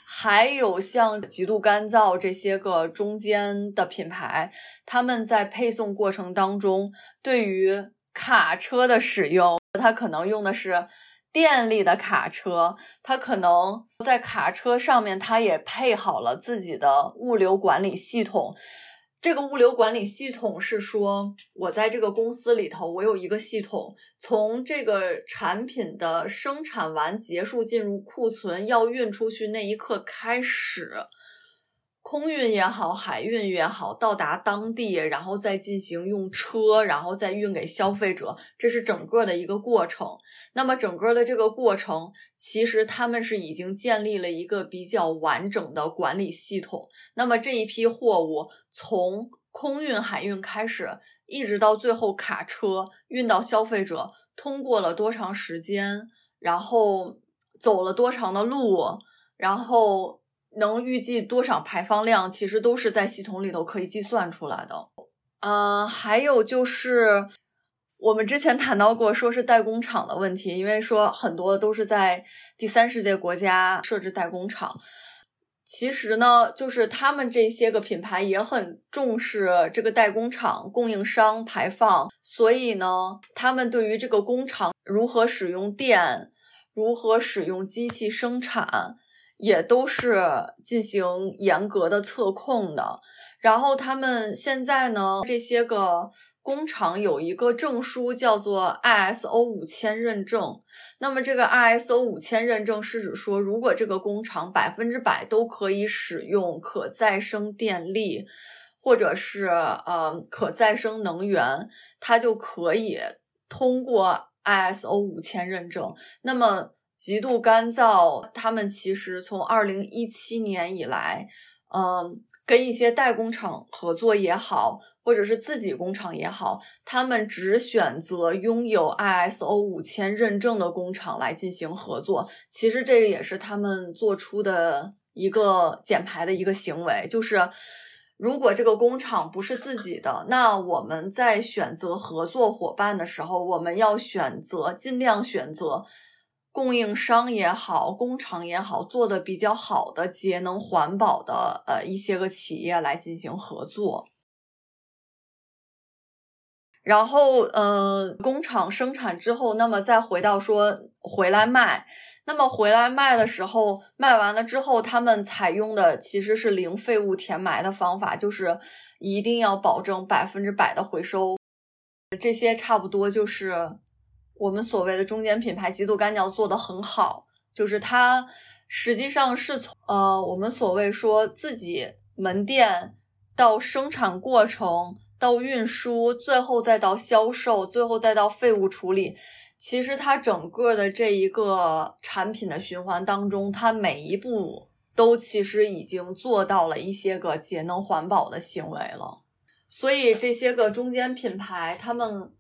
还有像极度干燥这些个中间的品牌，他们在配送过程当中对于卡车的使用。它可能用的是电力的卡车，它可能在卡车上面，它也配好了自己的物流管理系统。这个物流管理系统是说，我在这个公司里头，我有一个系统，从这个产品的生产完结束进入库存要运出去那一刻开始。空运也好，海运也好，到达当地，然后再进行用车，然后再运给消费者，这是整个的一个过程。那么整个的这个过程，其实他们是已经建立了一个比较完整的管理系统。那么这一批货物从空运、海运开始，一直到最后卡车运到消费者，通过了多长时间，然后走了多长的路，然后。能预计多少排放量，其实都是在系统里头可以计算出来的。嗯，还有就是我们之前谈到过，说是代工厂的问题，因为说很多都是在第三世界国家设置代工厂。其实呢，就是他们这些个品牌也很重视这个代工厂供应商排放，所以呢，他们对于这个工厂如何使用电，如何使用机器生产。也都是进行严格的测控的，然后他们现在呢，这些个工厂有一个证书叫做 ISO 五千认证。那么这个 ISO 五千认证是指说，如果这个工厂百分之百都可以使用可再生电力，或者是呃可再生能源，它就可以通过 ISO 五千认证。那么极度干燥，他们其实从二零一七年以来，嗯，跟一些代工厂合作也好，或者是自己工厂也好，他们只选择拥有 ISO 五千认证的工厂来进行合作。其实这个也是他们做出的一个减排的一个行为，就是如果这个工厂不是自己的，那我们在选择合作伙伴的时候，我们要选择尽量选择。供应商也好，工厂也好，做的比较好的节能环保的呃一些个企业来进行合作。然后，嗯，工厂生产之后，那么再回到说回来卖，那么回来卖的时候，卖完了之后，他们采用的其实是零废物填埋的方法，就是一定要保证百分之百的回收。这些差不多就是。我们所谓的中间品牌极度干燥做的很好，就是它实际上是从呃我们所谓说自己门店到生产过程到运输，最后再到销售，最后再到废物处理，其实它整个的这一个产品的循环当中，它每一步都其实已经做到了一些个节能环保的行为了，所以这些个中间品牌他们。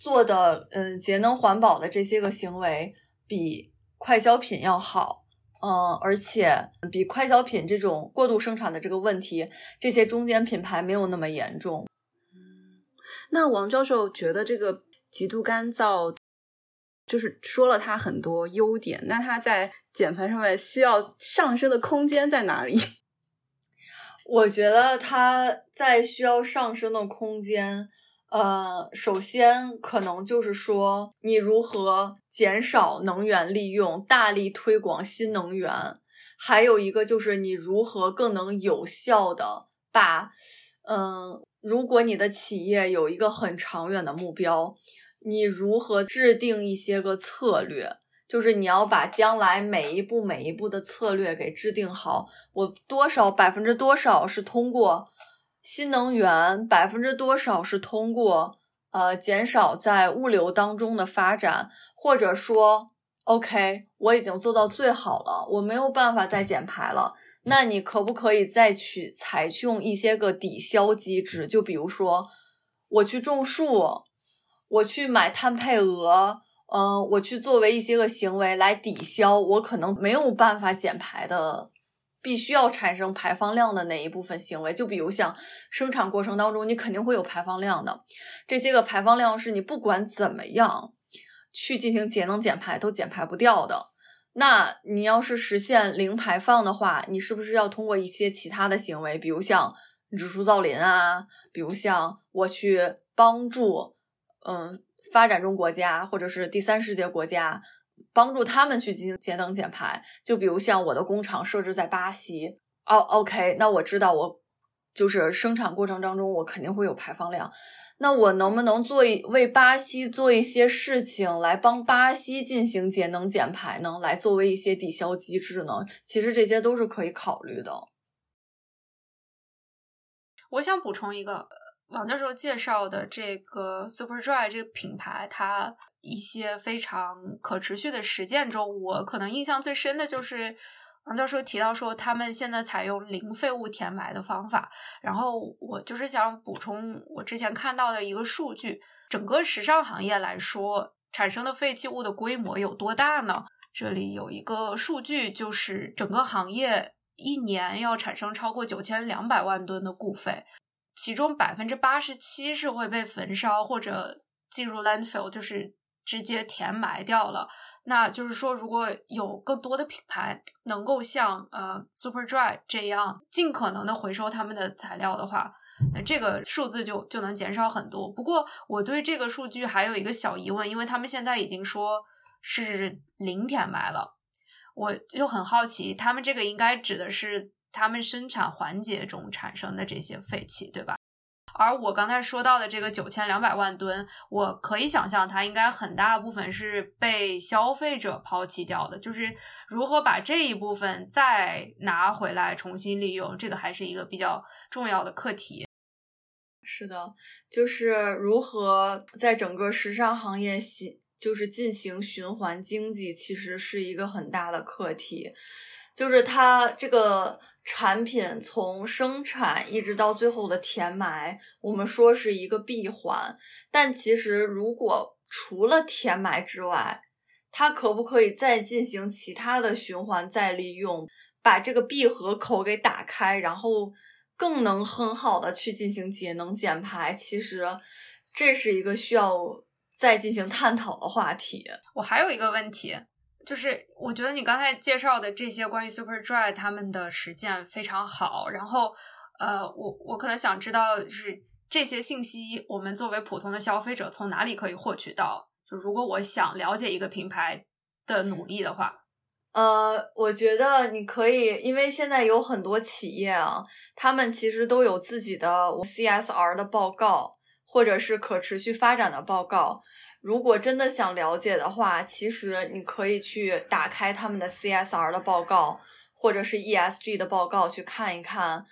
做的嗯节能环保的这些个行为比快消品要好，嗯，而且比快消品这种过度生产的这个问题，这些中间品牌没有那么严重。那王教授觉得这个极度干燥，就是说了它很多优点，那它在减排上面需要上升的空间在哪里？我觉得它在需要上升的空间。呃，首先可能就是说，你如何减少能源利用，大力推广新能源；还有一个就是你如何更能有效的把，嗯，如果你的企业有一个很长远的目标，你如何制定一些个策略？就是你要把将来每一步每一步的策略给制定好。我多少百分之多少是通过新能源，百分之多少是通过呃减少在物流当中的发展，或者说，OK，我已经做到最好了，我没有办法再减排了。那你可不可以再去采用一些个抵消机制？就比如说，我去种树，我去买碳配额，嗯，我去作为一些个行为来抵消我可能没有办法减排的，必须要产生排放量的那一部分行为。就比如像生产过程当中，你肯定会有排放量的，这些个排放量是你不管怎么样去进行节能减排都减排不掉的。那你要是实现零排放的话，你是不是要通过一些其他的行为，比如像植树造林啊，比如像我去帮助，嗯，发展中国家或者是第三世界国家，帮助他们去进行节能减排。就比如像我的工厂设置在巴西，哦，OK，那我知道我就是生产过程当中我肯定会有排放量。那我能不能做一为巴西做一些事情，来帮巴西进行节能减排呢？来作为一些抵消机制呢？其实这些都是可以考虑的。我想补充一个，王教授介绍的这个 Superdry 这个品牌，它一些非常可持续的实践中，我可能印象最深的就是。王教授提到说，他们现在采用零废物填埋的方法。然后我就是想补充我之前看到的一个数据：整个时尚行业来说，产生的废弃物的规模有多大呢？这里有一个数据，就是整个行业一年要产生超过九千两百万吨的固废，其中百分之八十七是会被焚烧或者进入 landfill，就是直接填埋掉了。那就是说，如果有更多的品牌能够像呃 Superdry 这样尽可能的回收他们的材料的话，那这个数字就就能减少很多。不过，我对这个数据还有一个小疑问，因为他们现在已经说是零填埋了，我就很好奇，他们这个应该指的是他们生产环节中产生的这些废气，对吧？而我刚才说到的这个九千两百万吨，我可以想象它应该很大部分是被消费者抛弃掉的。就是如何把这一部分再拿回来重新利用，这个还是一个比较重要的课题。是的，就是如何在整个时尚行业行，就是进行循环经济，其实是一个很大的课题。就是它这个产品从生产一直到最后的填埋，我们说是一个闭环。但其实，如果除了填埋之外，它可不可以再进行其他的循环再利用，把这个闭合口给打开，然后更能很好的去进行节能减排？其实，这是一个需要再进行探讨的话题。我还有一个问题。就是我觉得你刚才介绍的这些关于 Superdry 他们的实践非常好，然后呃，我我可能想知道是这些信息，我们作为普通的消费者从哪里可以获取到？就如果我想了解一个品牌的努力的话，呃，我觉得你可以，因为现在有很多企业啊，他们其实都有自己的 CSR 的报告，或者是可持续发展的报告。如果真的想了解的话，其实你可以去打开他们的 CSR 的报告，或者是 ESG 的报告去看一看，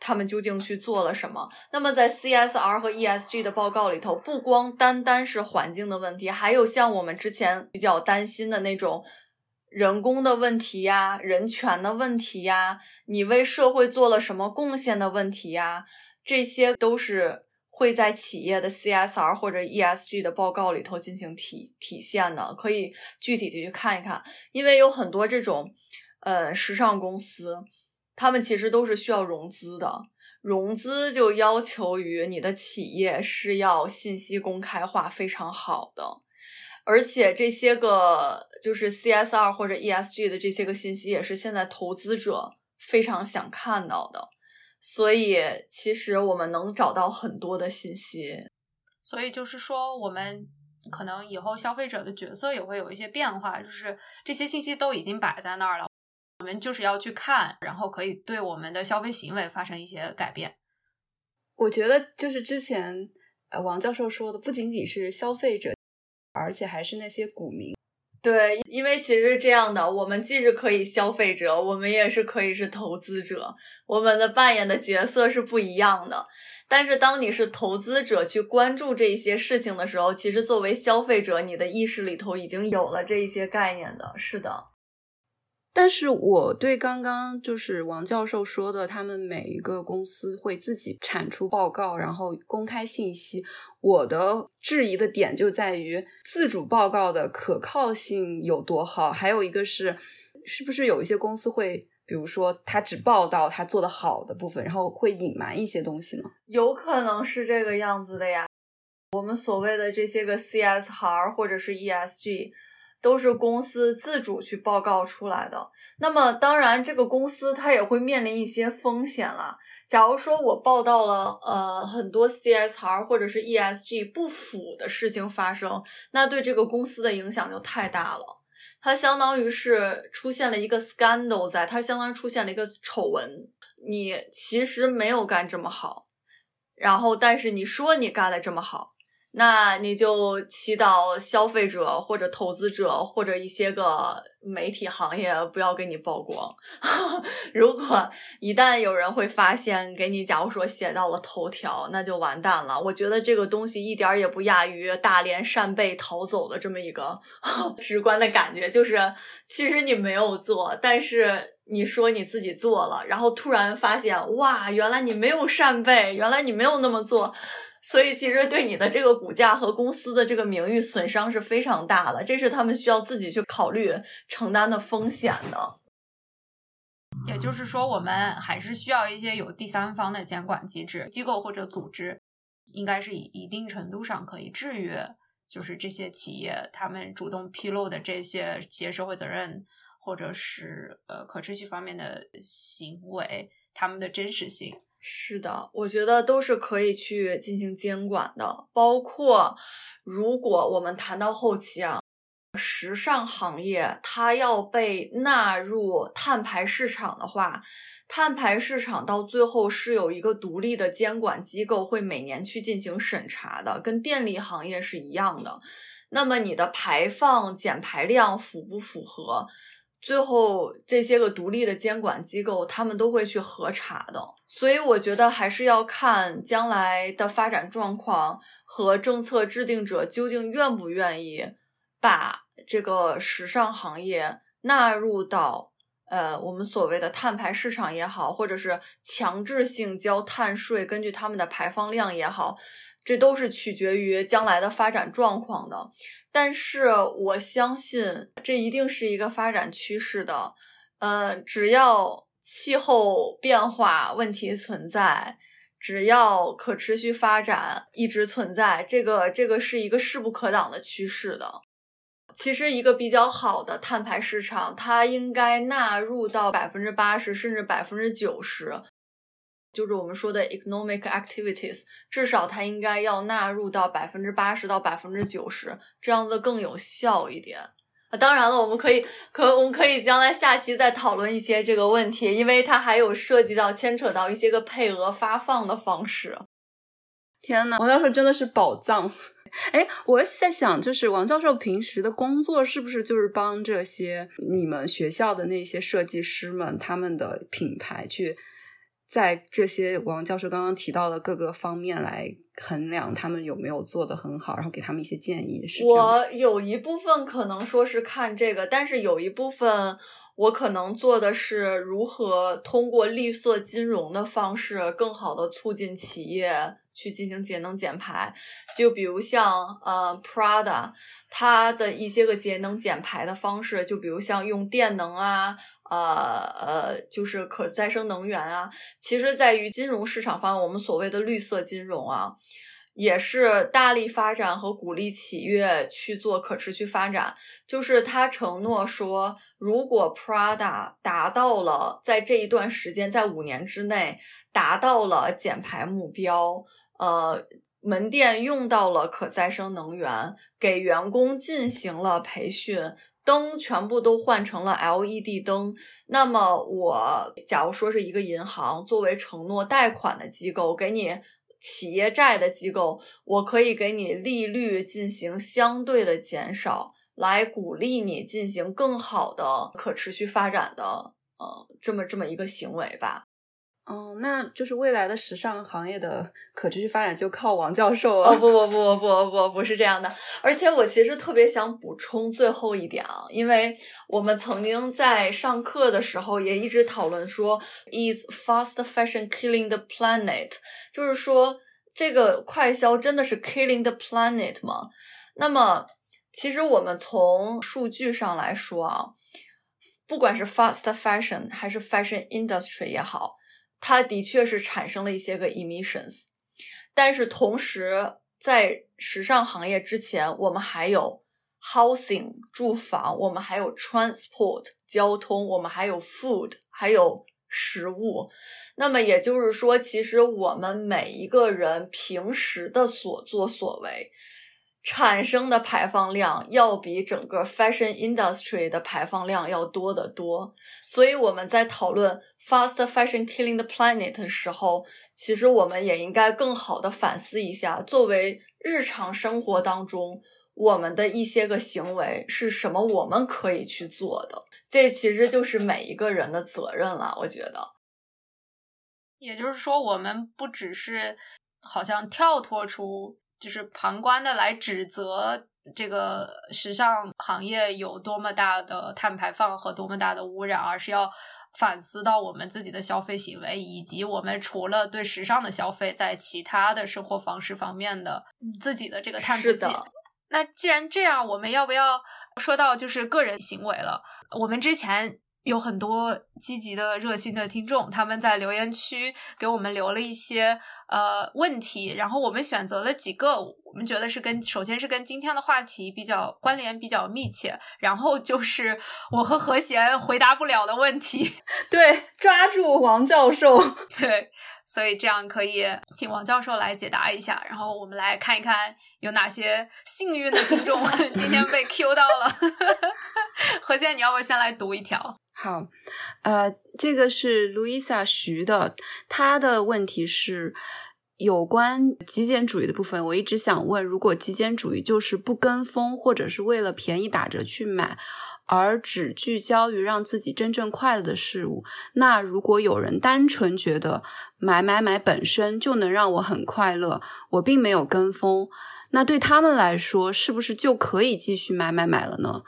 他们究竟去做了什么。那么在 CSR 和 ESG 的报告里头，不光单单是环境的问题，还有像我们之前比较担心的那种人工的问题呀、人权的问题呀、你为社会做了什么贡献的问题呀，这些都是。会在企业的 CSR 或者 ESG 的报告里头进行体体现的，可以具体的去看一看。因为有很多这种呃时尚公司，他们其实都是需要融资的，融资就要求于你的企业是要信息公开化非常好的，而且这些个就是 CSR 或者 ESG 的这些个信息，也是现在投资者非常想看到的。所以，其实我们能找到很多的信息。所以就是说，我们可能以后消费者的角色也会有一些变化，就是这些信息都已经摆在那儿了，我们就是要去看，然后可以对我们的消费行为发生一些改变。我觉得就是之前呃王教授说的，不仅仅是消费者，而且还是那些股民。对，因为其实这样的，我们既是可以消费者，我们也是可以是投资者，我们的扮演的角色是不一样的。但是当你是投资者去关注这些事情的时候，其实作为消费者，你的意识里头已经有了这一些概念的。是的。但是我对刚刚就是王教授说的，他们每一个公司会自己产出报告，然后公开信息。我的质疑的点就在于自主报告的可靠性有多好，还有一个是，是不是有一些公司会，比如说他只报道他做的好的部分，然后会隐瞒一些东西呢？有可能是这个样子的呀。我们所谓的这些个 CSR 或者是 ESG。都是公司自主去报告出来的。那么，当然，这个公司它也会面临一些风险了。假如说我报道了呃很多 CSR 或者是 ESG 不符的事情发生，那对这个公司的影响就太大了。它相当于是出现了一个 scandal，在它相当于出现了一个丑闻。你其实没有干这么好，然后但是你说你干的这么好。那你就祈祷消费者或者投资者或者一些个媒体行业不要给你曝光。如果一旦有人会发现，给你假如说写到了头条，那就完蛋了。我觉得这个东西一点也不亚于大连扇贝逃走的这么一个 直观的感觉，就是其实你没有做，但是你说你自己做了，然后突然发现，哇，原来你没有扇贝，原来你没有那么做。所以，其实对你的这个股价和公司的这个名誉损伤是非常大的，这是他们需要自己去考虑承担的风险的。也就是说，我们还是需要一些有第三方的监管机制、机构或者组织，应该是以一定程度上可以制约，就是这些企业他们主动披露的这些企业社会责任或者是呃可持续方面的行为，他们的真实性。是的，我觉得都是可以去进行监管的。包括如果我们谈到后期啊，时尚行业它要被纳入碳排市场的话，碳排市场到最后是有一个独立的监管机构会每年去进行审查的，跟电力行业是一样的。那么你的排放减排量符不符合？最后，这些个独立的监管机构，他们都会去核查的。所以，我觉得还是要看将来的发展状况和政策制定者究竟愿不愿意把这个时尚行业纳入到呃我们所谓的碳排市场也好，或者是强制性交碳税，根据他们的排放量也好。这都是取决于将来的发展状况的，但是我相信这一定是一个发展趋势的。嗯，只要气候变化问题存在，只要可持续发展一直存在，这个这个是一个势不可挡的趋势的。其实，一个比较好的碳排市场，它应该纳入到百分之八十甚至百分之九十。就是我们说的 economic activities，至少它应该要纳入到百分之八十到百分之九十，这样子更有效一点。当然了，我们可以可我们可以将来下期再讨论一些这个问题，因为它还有涉及到牵扯到一些个配额发放的方式。天呐，王教授真的是宝藏！哎，我在想，就是王教授平时的工作是不是就是帮这些你们学校的那些设计师们他们的品牌去？在这些王教授刚刚提到的各个方面来衡量他们有没有做得很好，然后给他们一些建议。是我有一部分可能说是看这个，但是有一部分我可能做的是如何通过绿色金融的方式，更好的促进企业去进行节能减排。就比如像呃 Prada，它的一些个节能减排的方式，就比如像用电能啊。呃呃，就是可再生能源啊，其实在于金融市场方面，我们所谓的绿色金融啊，也是大力发展和鼓励企业去做可持续发展。就是他承诺说，如果 Prada 达到了在这一段时间，在五年之内达到了减排目标，呃，门店用到了可再生能源，给员工进行了培训。灯全部都换成了 LED 灯，那么我假如说是一个银行，作为承诺贷款的机构，给你企业债的机构，我可以给你利率进行相对的减少，来鼓励你进行更好的可持续发展的呃这么这么一个行为吧。哦，那就是未来的时尚行业的可持续发展就靠王教授了。哦不不不不不不不是这样的，而且我其实特别想补充最后一点啊，因为我们曾经在上课的时候也一直讨论说，is fast fashion killing the planet？就是说这个快销真的是 killing the planet 吗？那么其实我们从数据上来说啊，不管是 fast fashion 还是 fashion industry 也好。它的确是产生了一些个 emissions，但是同时在时尚行业之前，我们还有 housing 住房，我们还有 transport 交通，我们还有 food 还有食物。那么也就是说，其实我们每一个人平时的所作所为。产生的排放量要比整个 fashion industry 的排放量要多得多，所以我们在讨论 fast fashion killing the planet 的时候，其实我们也应该更好的反思一下，作为日常生活当中我们的一些个行为是什么，我们可以去做的，这其实就是每一个人的责任了。我觉得，也就是说，我们不只是好像跳脱出。就是旁观的来指责这个时尚行业有多么大的碳排放和多么大的污染，而是要反思到我们自己的消费行为，以及我们除了对时尚的消费，在其他的生活方式方面的自己的这个碳足迹。那既然这样，我们要不要说到就是个人行为了？我们之前。有很多积极的、热心的听众，他们在留言区给我们留了一些呃问题，然后我们选择了几个，我们觉得是跟首先是跟今天的话题比较关联、比较密切，然后就是 我和何贤回答不了的问题。对，抓住王教授。对，所以这样可以请王教授来解答一下，然后我们来看一看有哪些幸运的听众今天被 Q 到了。何贤，你要不要先来读一条？好，呃，这个是 Luisa 徐的，他的问题是有关极简主义的部分。我一直想问，如果极简主义就是不跟风，或者是为了便宜打折去买，而只聚焦于让自己真正快乐的事物，那如果有人单纯觉得买买买本身就能让我很快乐，我并没有跟风，那对他们来说，是不是就可以继续买买买了呢？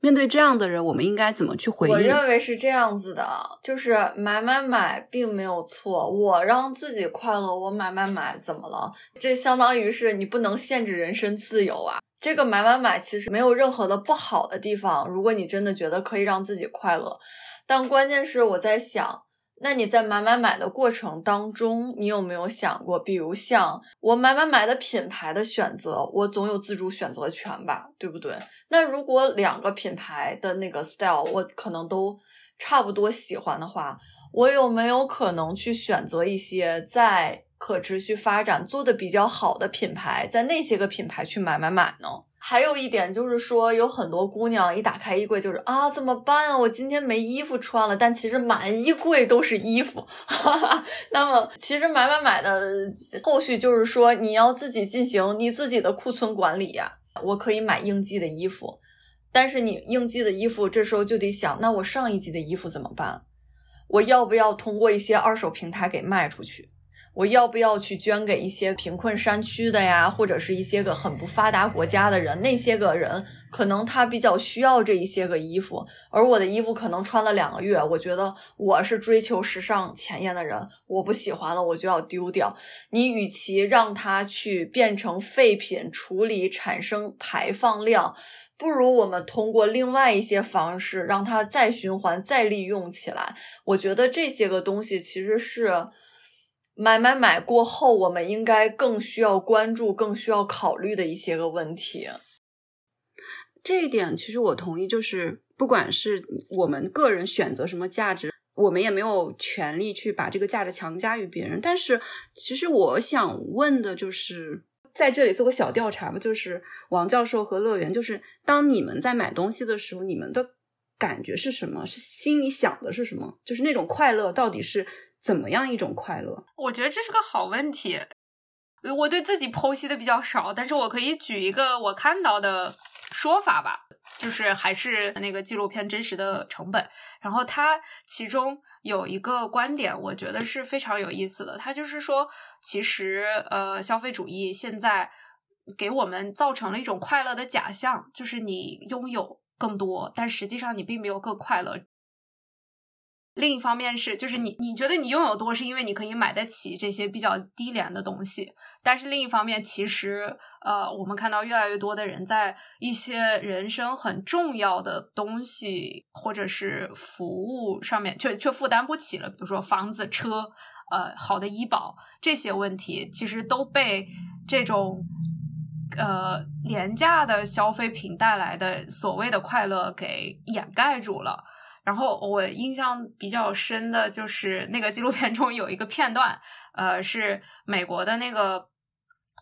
面对这样的人，我们应该怎么去回应？我认为是这样子的，就是买买买并没有错。我让自己快乐，我买买买怎么了？这相当于是你不能限制人身自由啊。这个买买买其实没有任何的不好的地方。如果你真的觉得可以让自己快乐，但关键是我在想。那你在买买买的过程当中，你有没有想过，比如像我买买买的品牌的选择，我总有自主选择权吧，对不对？那如果两个品牌的那个 style 我可能都差不多喜欢的话，我有没有可能去选择一些在可持续发展做的比较好的品牌，在那些个品牌去买买买呢？还有一点就是说，有很多姑娘一打开衣柜就是啊，怎么办啊？我今天没衣服穿了。但其实满衣柜都是衣服。那么，其实买买买的后续就是说，你要自己进行你自己的库存管理呀。我可以买应季的衣服，但是你应季的衣服这时候就得想，那我上一季的衣服怎么办？我要不要通过一些二手平台给卖出去？我要不要去捐给一些贫困山区的呀，或者是一些个很不发达国家的人？那些个人可能他比较需要这一些个衣服，而我的衣服可能穿了两个月，我觉得我是追求时尚前沿的人，我不喜欢了，我就要丢掉。你与其让它去变成废品处理，产生排放量，不如我们通过另外一些方式让它再循环、再利用起来。我觉得这些个东西其实是。买买买过后，我们应该更需要关注、更需要考虑的一些个问题。这一点其实我同意，就是不管是我们个人选择什么价值，我们也没有权利去把这个价值强加于别人。但是，其实我想问的就是，在这里做个小调查吧，就是王教授和乐园，就是当你们在买东西的时候，你们的感觉是什么？是心里想的是什么？就是那种快乐到底是？怎么样一种快乐？我觉得这是个好问题。我对自己剖析的比较少，但是我可以举一个我看到的说法吧，就是还是那个纪录片真实的成本。然后它其中有一个观点，我觉得是非常有意思的。它就是说，其实呃，消费主义现在给我们造成了一种快乐的假象，就是你拥有更多，但实际上你并没有更快乐。另一方面是，就是你你觉得你拥有多，是因为你可以买得起这些比较低廉的东西。但是另一方面，其实呃，我们看到越来越多的人在一些人生很重要的东西或者是服务上面，却却负担不起了。比如说房子、车，呃，好的医保这些问题，其实都被这种呃廉价的消费品带来的所谓的快乐给掩盖住了。然后我印象比较深的就是那个纪录片中有一个片段，呃，是美国的那个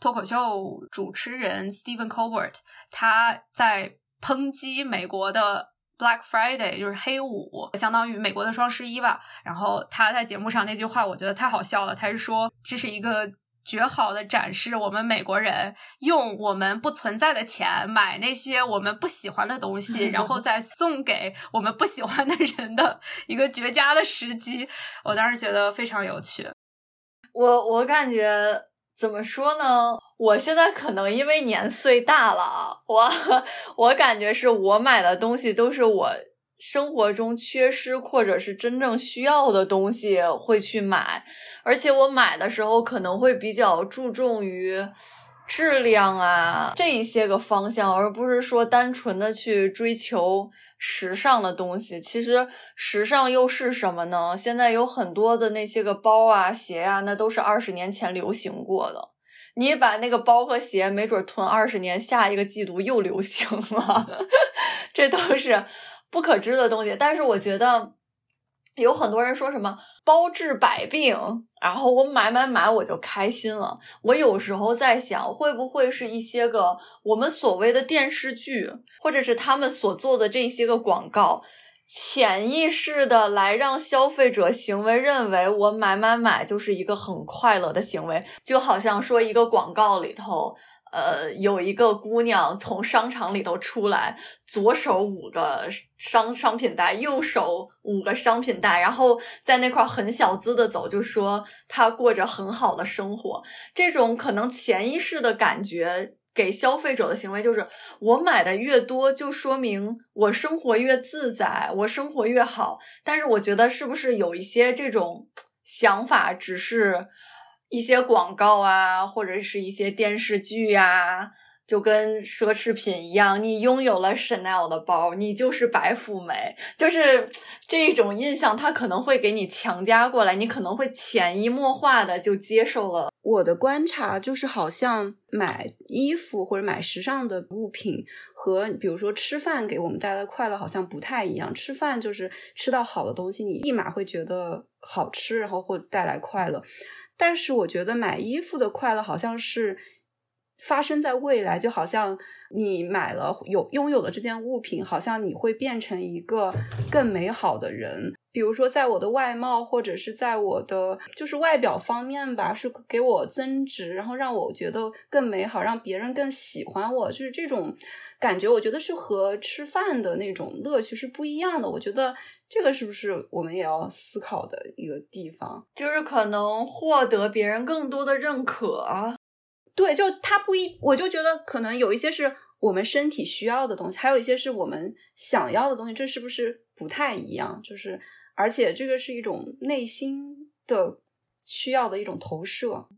脱口秀主持人 Stephen Colbert，他在抨击美国的 Black Friday，就是黑五，相当于美国的双十一吧。然后他在节目上那句话，我觉得太好笑了。他是说这是一个。绝好的展示我们美国人用我们不存在的钱买那些我们不喜欢的东西，然后再送给我们不喜欢的人的一个绝佳的时机。我当时觉得非常有趣。我我感觉怎么说呢？我现在可能因为年岁大了，我 我感觉是我买的东西都是我。生活中缺失或者是真正需要的东西会去买，而且我买的时候可能会比较注重于质量啊这一些个方向，而不是说单纯的去追求时尚的东西。其实时尚又是什么呢？现在有很多的那些个包啊、鞋啊，那都是二十年前流行过的。你把那个包和鞋没准囤二十年，下一个季度又流行了，这都是。不可知的东西，但是我觉得有很多人说什么包治百病，然后我买买买我就开心了。我有时候在想，会不会是一些个我们所谓的电视剧，或者是他们所做的这些个广告，潜意识的来让消费者行为认为我买买买就是一个很快乐的行为，就好像说一个广告里头。呃，有一个姑娘从商场里头出来，左手五个商商品袋，右手五个商品袋，然后在那块很小资的走，就说她过着很好的生活。这种可能潜意识的感觉给消费者的行为就是，我买的越多，就说明我生活越自在，我生活越好。但是我觉得是不是有一些这种想法，只是。一些广告啊，或者是一些电视剧呀，就跟奢侈品一样，你拥有了 Chanel 的包，你就是白富美，就是这种印象，它可能会给你强加过来，你可能会潜移默化的就接受了。我的观察就是，好像买衣服或者买时尚的物品和比如说吃饭给我们带来的快乐好像不太一样。吃饭就是吃到好的东西，你立马会觉得好吃，然后会带来快乐。但是我觉得买衣服的快乐好像是发生在未来，就好像你买了有拥有了这件物品，好像你会变成一个更美好的人。比如说，在我的外貌或者是在我的就是外表方面吧，是给我增值，然后让我觉得更美好，让别人更喜欢我，就是这种感觉。我觉得是和吃饭的那种乐趣是不一样的。我觉得。这个是不是我们也要思考的一个地方？就是可能获得别人更多的认可。对，就他不一，我就觉得可能有一些是我们身体需要的东西，还有一些是我们想要的东西，这是不是不太一样？就是，而且这个是一种内心的需要的一种投射。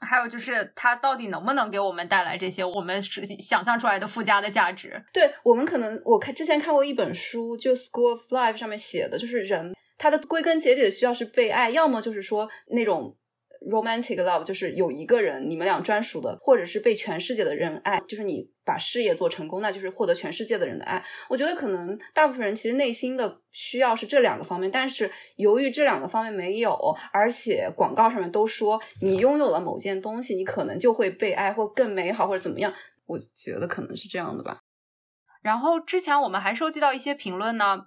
还有就是，它到底能不能给我们带来这些我们想象出来的附加的价值？对我们可能，我看之前看过一本书，就《School of Life》上面写的，就是人他的归根结底的需要是被爱，要么就是说那种。Romantic love 就是有一个人你们俩专属的，或者是被全世界的人爱，就是你把事业做成功，那就是获得全世界的人的爱。我觉得可能大部分人其实内心的需要是这两个方面，但是由于这两个方面没有，而且广告上面都说你拥有了某件东西，你可能就会被爱或更美好或者怎么样。我觉得可能是这样的吧。然后之前我们还收集到一些评论呢。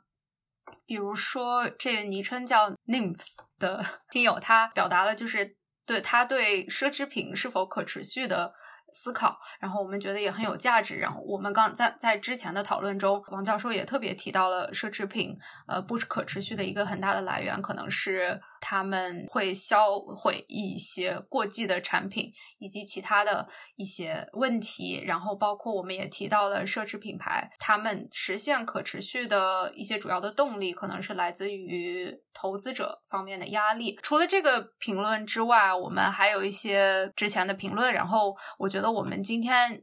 比如说，这个昵称叫 nymphs 的 听友，他表达了就是对他对奢侈品是否可持续的。思考，然后我们觉得也很有价值。然后我们刚在在之前的讨论中，王教授也特别提到了奢侈品，呃，不可持续的一个很大的来源，可能是他们会销毁一些过季的产品，以及其他的一些问题。然后包括我们也提到了奢侈品牌，他们实现可持续的一些主要的动力，可能是来自于投资者方面的压力。除了这个评论之外，我们还有一些之前的评论。然后我觉得我们今天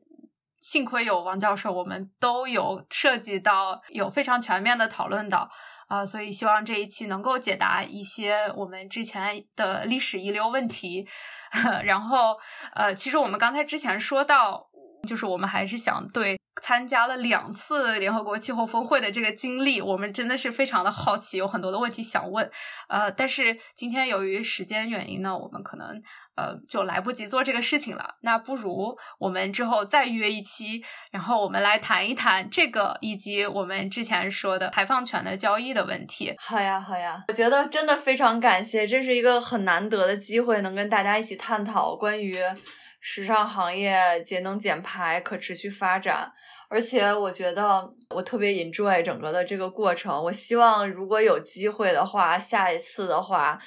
幸亏有王教授，我们都有涉及到，有非常全面的讨论到啊，所以希望这一期能够解答一些我们之前的历史遗留问题。然后呃，其实我们刚才之前说到，就是我们还是想对参加了两次联合国气候峰会的这个经历，我们真的是非常的好奇，有很多的问题想问。呃，但是今天由于时间原因呢，我们可能。呃，就来不及做这个事情了。那不如我们之后再约一期，然后我们来谈一谈这个，以及我们之前说的排放权的交易的问题。好呀，好呀，我觉得真的非常感谢，这是一个很难得的机会，能跟大家一起探讨关于时尚行业节能减排、可持续发展。而且我觉得我特别 enjoy 整个的这个过程。我希望如果有机会的话，下一次的话。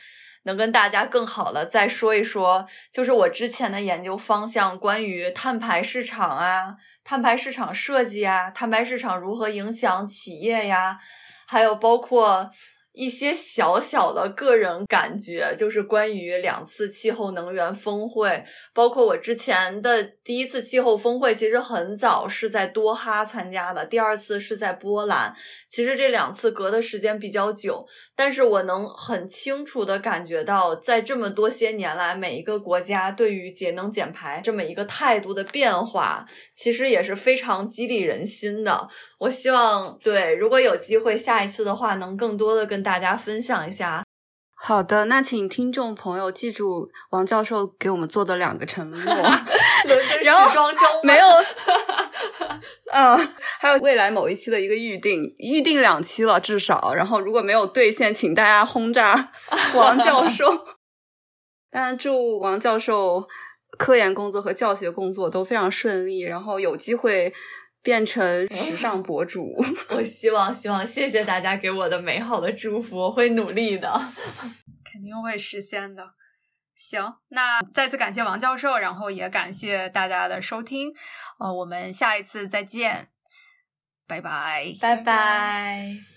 能跟大家更好的再说一说，就是我之前的研究方向，关于碳排市场啊，碳排市场设计啊，碳排市场如何影响企业呀，还有包括。一些小小的个人感觉，就是关于两次气候能源峰会，包括我之前的第一次气候峰会，其实很早是在多哈参加的，第二次是在波兰。其实这两次隔的时间比较久，但是我能很清楚的感觉到，在这么多些年来，每一个国家对于节能减排这么一个态度的变化，其实也是非常激励人心的。我希望，对，如果有机会，下一次的话，能更多的跟。大家分享一下，好的，那请听众朋友记住王教授给我们做的两个承诺 然后时装周没有，嗯，还有未来某一期的一个预定，预定两期了至少，然后如果没有兑现，请大家轰炸 王教授。当然，祝王教授科研工作和教学工作都非常顺利，然后有机会。变成 时尚博主，我希望，希望，谢谢大家给我的美好的祝福，我会努力的，肯定会实现的。行，那再次感谢王教授，然后也感谢大家的收听，呃，我们下一次再见，拜拜，拜拜。